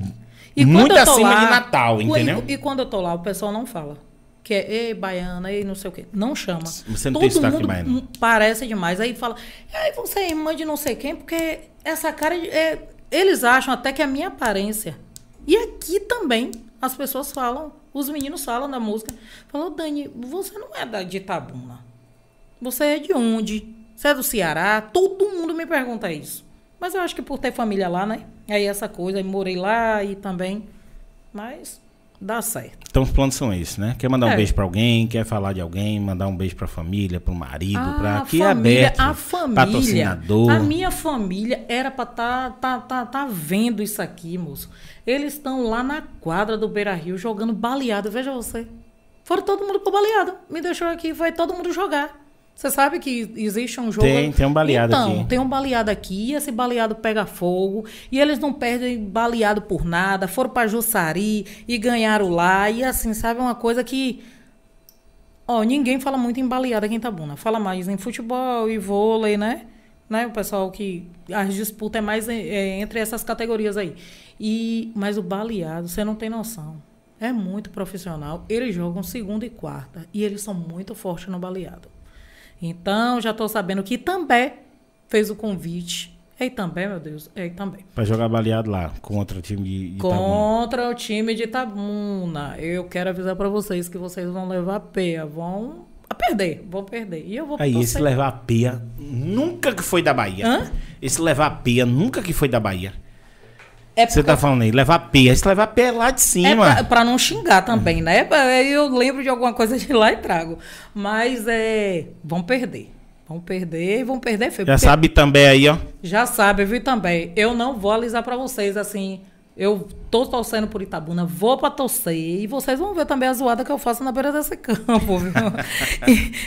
A: e muito acima lá, de Natal, entendeu?
B: E, e, quando eu tô lá, o pessoal não fala. Que é, ei, baiana, ei, não sei o quê. Não chama.
A: Você não Todo tem sotaque baiano.
B: Parece demais. Aí fala, aí você é irmã de não sei quem, porque essa cara é, eles acham até que é a minha aparência. E aqui também as pessoas falam, os meninos falam da música. Falou, Dani, você não é da de Itabuna. Você é de onde? Você é do Ceará? Todo mundo me pergunta isso. Mas eu acho que por ter família lá, né? Aí essa coisa, aí morei lá e também. Mas dá certo.
A: Então os planos são esses, né? Quer mandar é. um beijo para alguém, quer falar de alguém, mandar um beijo para a família, para o marido, para aqui é aberto.
B: A família, patrocinador. A minha família era para tá, tá, tá, tá vendo isso aqui, moço. Eles estão lá na quadra do Beira Rio jogando baleado, veja você. Foram todo mundo pro baleado. Me deixou aqui, foi todo mundo jogar. Você sabe que existe um jogo.
A: Tem, tem um baleado
B: então,
A: aqui.
B: Então, tem um baleado aqui, esse baleado pega fogo, e eles não perdem baleado por nada, foram para Jussari e ganharam lá, e assim, sabe, uma coisa que. Ó, ninguém fala muito em baleado aqui em Tabuna. Fala mais em futebol e vôlei, né? né? O pessoal que. As disputas é mais é, entre essas categorias aí. E, mas o baleado, você não tem noção. É muito profissional. Eles jogam segunda e quarta. E eles são muito fortes no baleado. Então, já estou sabendo que também fez o convite. E também, meu Deus, e também.
A: Para jogar baleado lá, contra o time de, de
B: Contra Itabuna. o time de Itabuna. Eu quero avisar para vocês que vocês vão levar a peia. Vão a perder, vão perder. E eu vou
A: Aí, esse levar a peia nunca que foi da Bahia.
B: Hã?
A: Esse levar a peia nunca que foi da Bahia. É Você tá falando aí, levar pé. Esse levar pé é lá de cima.
B: É pra, pra, não xingar também, né? Eu lembro de alguma coisa de lá e trago. Mas é. Vão perder. Vão perder, vão perder
A: feio. Já sabe também aí, ó.
B: Já sabe, viu também. Eu não vou alisar para vocês assim. Eu tô torcendo por Itabuna, vou para torcer e vocês vão ver também a zoada que eu faço na beira desse [laughs] campo, viu?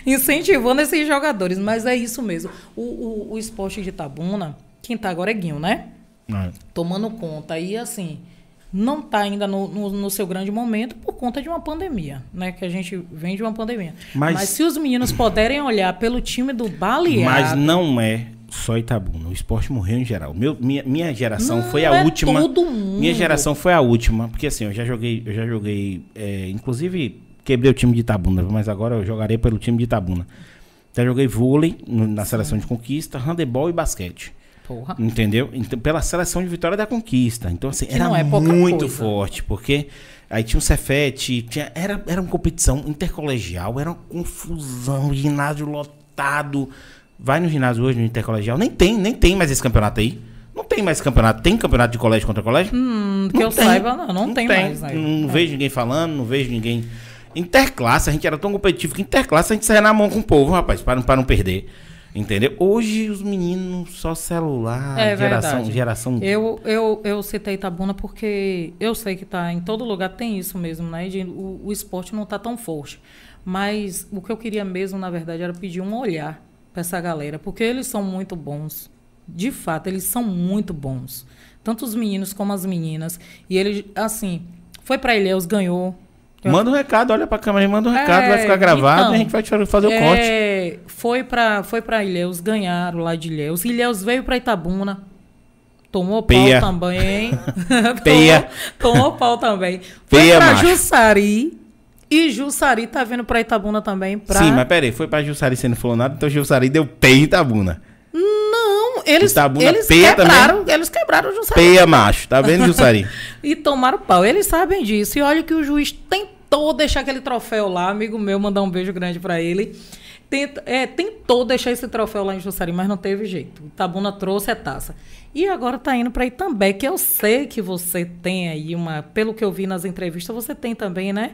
B: Incentivando esses jogadores, mas é isso mesmo. O, o, o esporte de Itabuna, quem tá agora é Guinho, né? É. Tomando conta. E assim, não está ainda no, no, no, seu grande momento por conta de uma pandemia, né? Que a gente vem de uma pandemia. Mas, mas se os meninos puderem olhar pelo time do Baleado...
A: Mas não é só Itabuna. O esporte morreu em geral. Meu, minha, minha geração não, foi a é última.
B: Todo mundo.
A: Minha geração foi a última. Porque assim, eu já joguei... Eu já joguei é, inclusive, quebrei o time de Itabuna. Mas agora eu jogarei pelo time de Itabuna. Já joguei vôlei na seleção de conquista, handebol e basquete.
B: Porra.
A: Entendeu? Então, pela seleção de Vitória da Conquista. Então, assim,
B: Que
A: era
B: não é
A: muito
B: coisa.
A: forte, porque aí tinha um Cefete, tinha, era, era uma competição intercolegial, era uma confusão, ginásio lotado. Vai no ginásio hoje, no intercolegial, nem tem, nem tem mais esse campeonato aí. Não tem mais campeonato. Tem campeonato de colégio contra colégio?
B: Hum, que eu saiba, não, não, tem, mais. Né?
A: Não, vejo ninguém falando, não vejo ninguém. Interclasse, a gente era tão competitivo que interclasse a gente saia na mão com o povo, rapaz, para, não- para não perder. Entendeu? Hoje os meninos só celular,
B: É
A: geração,
B: verdade.
A: geração.
B: Eu, eu, eu citei Itabuna porque eu sei que tá em todo lugar tem isso mesmo, né? De, o, o esporte não tá tão forte. Mas o que eu queria mesmo, na verdade, era pedir um olhar para essa galera, porque eles são muito bons. De fato, eles são muito bons. Tanto os meninos como as meninas. E ele, assim, foi para Ilhéus, ganhou.
A: Manda um recado, olha pra câmera e manda um recado,
B: É,
A: vai ficar gravado
B: então,
A: e a gente vai fazer o corte.
B: É, foi para foi para Ilhéus, ganharam lá de Ilhéus. Ilhéus veio para Itabuna. Tomou
A: Peia.
B: pau também. [laughs]
A: Peia.
B: tomou, tomou pau também. Foi
A: Peia,
B: para
A: macho.
B: Jussari. E Jussari tá vindo para Itabuna também. Pra...
A: Sim, mas peraí, foi pra Jussari sendo falou nada, então Jussari deu peia em Itabuna.
B: Eles,
A: Itabuna
B: eles
A: peia
B: quebraram, eles quebraram o Jussari.
A: Peia macho, tá vendo, Jussari? [laughs]
B: E tomaram pau. Eles sabem disso. E olha que o juiz tentou deixar aquele troféu lá. Amigo meu, mandar um beijo grande para ele. Tenta- é, tentou deixar esse troféu lá em Jussari, mas não teve jeito. Itabuna trouxe a taça. E agora tá indo para Itambé, que eu sei que você tem aí uma... Pelo que eu vi nas entrevistas, você tem também, né?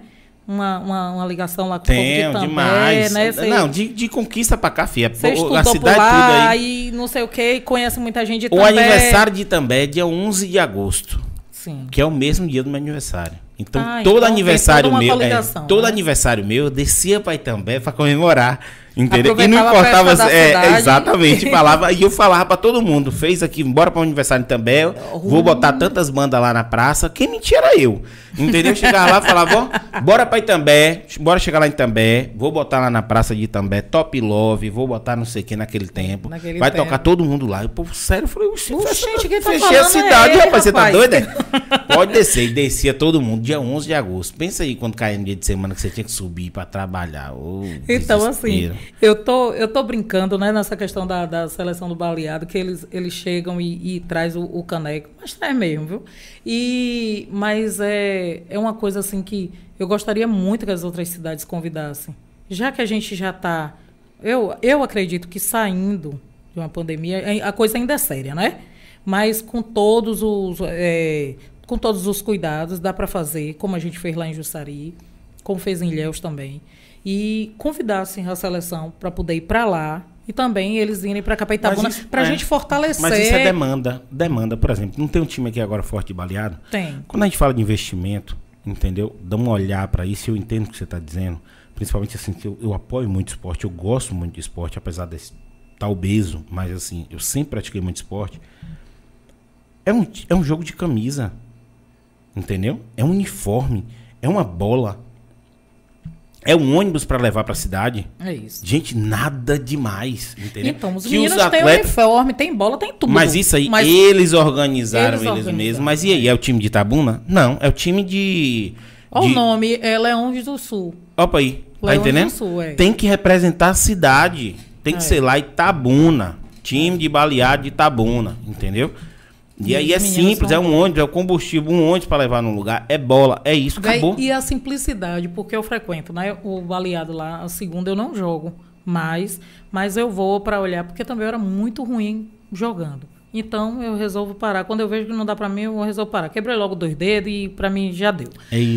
B: Uma, uma, uma ligação lá com o povo de Itambé,
A: demais.
B: né? Você-
A: Não, de, de conquista pra cá, filha.
B: Você estudou
A: a cidade
B: lá
A: aí.
B: e não sei o quê, e conhece muita gente de
A: O
B: Itambé.
A: aniversário de Itambé é dia 11 de agosto,
B: Sim.
A: que é o mesmo dia do meu aniversário. Então,
B: Ah,
A: todo
B: então tem
A: aniversário meu, é, todo
B: né?
A: aniversário meu, eu descia pra Itambé pra comemorar. Entendeu? E não importava. é, exatamente. [laughs] falava, e eu falava pra todo mundo: fez aqui, bora pro aniversário de Itambé. Vou botar tantas bandas lá na praça. Quem mentia era eu. Entendeu? Chegava lá e falava: ó, bora pra Itambé, bora chegar lá em Itambé. Vou botar lá na praça de Itambé, Top Love, vou botar não sei o que naquele tempo.
B: Naquele
A: Vai
B: tempo.
A: tocar todo mundo lá. E o povo, sério, eu falei:
B: Oxe, gente, quem tá
A: fechei a
B: é
A: cidade,
B: ele,
A: rapaz. Você tá
B: rapaz.
A: doido? é? Pode descer. E descia todo mundo, dia 11 de agosto. Pensa aí quando caía no dia de semana que você tinha que subir pra trabalhar. Ô,
B: Então, assim,
A: desespero.
B: Eu tô, eu tô brincando, né, nessa questão da, da seleção do baleado, que eles, eles chegam e, e traz o, o caneco. Mas traz mesmo, viu? E, mas é, é uma coisa assim que eu gostaria muito que as outras cidades convidassem. Já que a gente já está. Eu, eu acredito que saindo de uma pandemia, a coisa ainda é séria, né? Mas com todos os. é, com todos os cuidados, dá para fazer, como a gente fez lá em Jussari, como fez em Ilhéus também. E convidassem a seleção para poder ir para lá e também eles irem para Capaitabuna para a
A: é.
B: gente fortalecer.
A: Mas isso é demanda. Demanda, por exemplo, não tem um time aqui agora forte de baleado?
B: Tem.
A: Quando a gente fala de investimento, entendeu? Dá um olhar para isso, eu entendo o que você está dizendo. Principalmente assim, que eu, eu apoio muito esporte, eu gosto muito de esporte, apesar de estar obeso, mas assim, eu sempre pratiquei muito esporte. É um, é um jogo de camisa, entendeu? É um uniforme, é uma bola, é um ônibus para levar para a cidade.
B: É isso.
A: Gente, nada demais, entendeu?
B: Então, os
A: Que
B: meninos têm
A: atletas-
B: uniforme, tem bola, tem tudo.
A: mas isso aí,
B: Mas
A: eles organizaram
B: Eles
A: eles,
B: organizaram,
A: mesmos. Mas e aí, é o time de Itabuna? Não, é o time de.
B: Olha
A: de...
B: o nome, é Leões do Sul.
A: Opa aí, tá
B: Leões
A: entendendo?
B: do Sul, é.
A: Tem que representar a cidade. Tem que
B: É.
A: ser lá Itabuna. Time de baleado de Itabuna, entendeu? E, aí é simples, é um ônibus, é o combustível, um ônibus para levar num lugar, é bola, é isso, acabou.
B: E a simplicidade, porque eu frequento, né? O baleado lá, a segunda eu não jogo mais, mas eu vou para olhar, porque também eu era muito ruim jogando. Então eu resolvo parar. Quando eu vejo que não dá para mim, eu resolvo parar. Quebrei logo dois dedos e para mim já deu.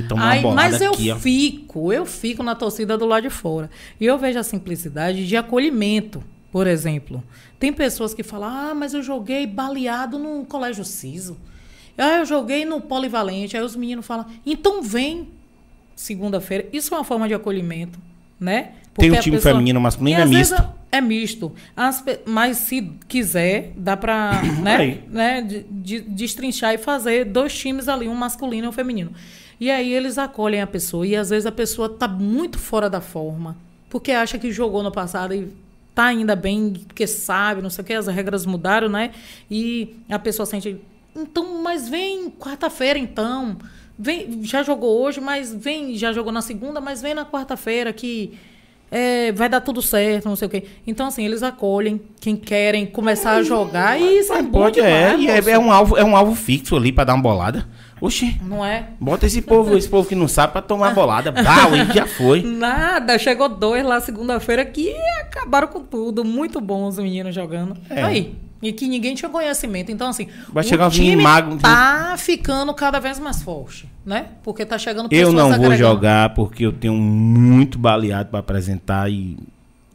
A: Toma uma
B: Aí, mas eu
A: aqui,
B: fico, eu fico na torcida do lado de fora. E eu vejo a simplicidade de acolhimento, por exemplo. Tem pessoas que falam, ah, mas eu joguei baleado no Colégio Ciso. Ah, eu joguei no Polivalente. Aí os meninos falam, então vem segunda-feira. Isso é uma forma de acolhimento, né?
A: Tem um time feminino, masculino,
B: E
A: é misto.
B: É misto. As mas se quiser, dá pra [coughs] né, né, de- de- destrinchar e fazer dois times ali, um masculino e um feminino. E aí eles acolhem a pessoa. E às vezes a pessoa tá muito fora da forma. Porque acha que jogou no passado e tá ainda bem, porque sabe, não sei o que, as regras mudaram, né? E a pessoa sente. Então, mas vem quarta-feira então. Vem, já jogou hoje, mas vem, já jogou na segunda, mas vem na quarta-feira que é, vai dar tudo certo, não sei o quê. Então, assim, eles acolhem quem querem começar a jogar e isso é bom
A: Pode, é,
B: demais,
A: é,
B: moço.
A: é um alvo, é um alvo fixo ali pra dar uma bolada. Oxi,
B: Não é?
A: bota esse povo, esse povo que não sabe pra tomar bolada. Bau, e já foi.
B: Nada, chegou dois lá segunda-feira que acabaram com tudo. Muito bons os meninos jogando.
A: É.
B: Aí. E que ninguém tinha conhecimento. Então, assim,
A: Vai
B: o
A: chegar
B: time
A: mago-
B: tá ficando cada vez mais forte, né? Porque tá chegando
A: Eu não vou
B: agregando.
A: jogar porque eu tenho muito baleado pra apresentar e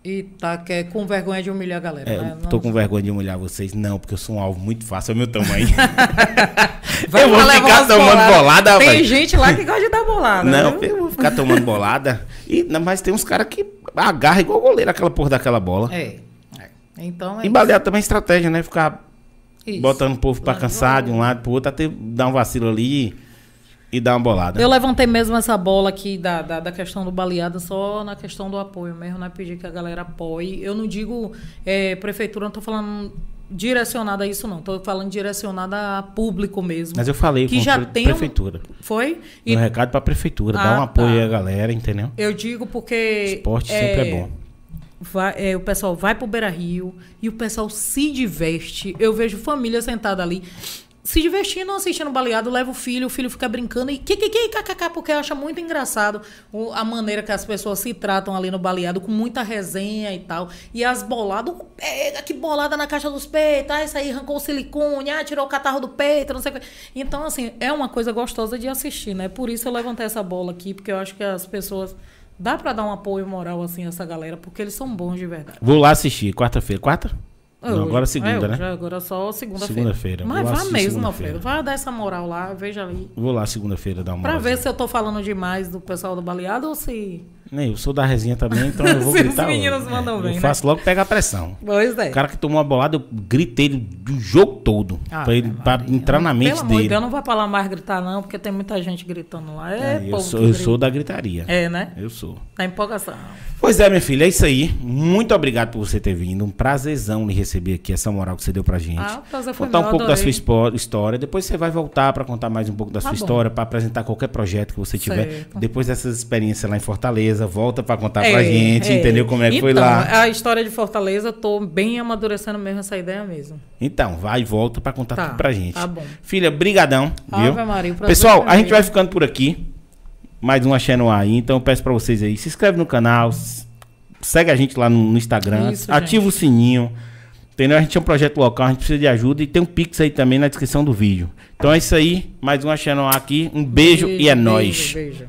B: E tá que é com vergonha de humilhar a galera,
A: é,
B: né?
A: tô com vergonha de humilhar vocês. Não, porque eu sou um alvo muito fácil, é o meu tamanho.
B: Vai [laughs]
A: eu vou ficar tomando
B: boladas.
A: bolada,
B: Tem gente lá que gosta de dar bolada.
A: Não,
B: viu?
A: eu vou ficar tomando bolada. E, mas tem uns caras que agarram igual goleiro aquela porra daquela bola.
B: É. é. Então é
A: E baleado também é estratégia, né? Ficar
B: isso.
A: botando o povo pra cansar de um lado pro outro, até dar um vacilo ali e dar uma bolada.
B: Eu levantei mesmo essa bola aqui da, da, da questão do baleado só na questão do apoio mesmo, né? Pedir que a galera apoie. Eu não digo é, prefeitura, não tô falando direcionada a isso, não. Tô falando direcionada a público mesmo.
A: Mas eu falei
B: que
A: com
B: já
A: a pre-
B: tem
A: prefeitura.
B: Foi? E
A: Um recado pra prefeitura,
B: Ah,
A: dá um apoio
B: tá.
A: aí à galera, entendeu?
B: eu digo porque.
A: Esporte sempre é bom.
B: vai- é, o pessoal vai pro Beira Rio e o pessoal se diverte. Eu vejo família sentada ali. Se divertindo, assistindo baleado, leva o filho, o filho fica brincando e que, que, que, kkk, porque acha muito engraçado a maneira que as pessoas se tratam ali no baleado, com muita resenha e tal. E as boladas, pega que bolada na caixa dos peitos, ah, isso aí arrancou o silicone, ah, tirou o catarro do peito, não sei o que. Então, assim, é uma coisa gostosa de assistir, né? Por isso eu levantei essa bola aqui, porque eu acho que as pessoas. Dá pra dar um apoio moral, assim, a essa galera, porque eles são bons de verdade.
A: Vou lá assistir, quarta-feira. Quarta?
B: É
A: Não,
B: hoje.
A: agora segunda,
B: É
A: né?
B: hoje, Agora só segunda-feira.
A: Segunda-feira.
B: Mas vá mesmo. Alfredo. Vá dar essa moral lá, veja ali.
A: Vou lá segunda-feira dar uma
B: Pra ver se eu tô falando demais do pessoal do baleado ou se.
A: Nem, eu sou da resenha também, então eu [laughs] vou
B: Se os
A: gritar.
B: meninos mandam
A: eu
B: bem, né?
A: faço logo pegar a pressão.
B: Pois é.
A: O cara que tomou uma bolada, eu gritei do, jogo todo.
B: Ah,
A: pra, ele, pra entrar na mente
B: Pelo
A: dele.
B: Deus, não vai pra lá mais gritar, não, porque tem muita gente gritando lá. É,
A: É, eu sou, eu
B: grita.
A: sou da gritaria.
B: É, né?
A: Eu sou.
B: Da empolgação.
A: Pois é, minha filha, é isso aí. Muito obrigado por você ter vindo. Um prazerzão lhe receber aqui, essa moral que você deu pra gente.
B: Ah, o prazer foi
A: Contar um
B: meu,
A: pouco da
B: adorei.
A: sua expo- história. Depois você vai voltar pra contar mais um pouco da
B: Tá
A: sua
B: bom.
A: história, pra apresentar qualquer projeto que você tiver.
B: Certo.
A: Depois dessas experiências lá em Fortaleza, volta pra contar pra
B: É,
A: gente,
B: é.
A: entendeu como é que foi
B: Então,
A: lá.
B: A história de Fortaleza, tô bem amadurecendo mesmo essa ideia mesmo.
A: Então, vai e volta pra contar
B: Tá,
A: tudo pra gente.
B: tá bom.
A: Filha, brigadão, viu?
B: Ave Maria, o prazer
A: Pessoal,
B: foi
A: a gente vai ficando por aqui. Mais um Axé no ar. Então eu peço pra vocês aí, se inscreve no canal, segue a gente lá no, Instagram,
B: Isso,
A: ativa o sininho. Entendeu? A gente é um projeto local, a gente precisa de ajuda e tem um Pix aí também na descrição do vídeo. Então é isso aí, mais um Axé no ar aqui. Um beijo, e é
B: beijo,
A: nóis.
B: Beijo.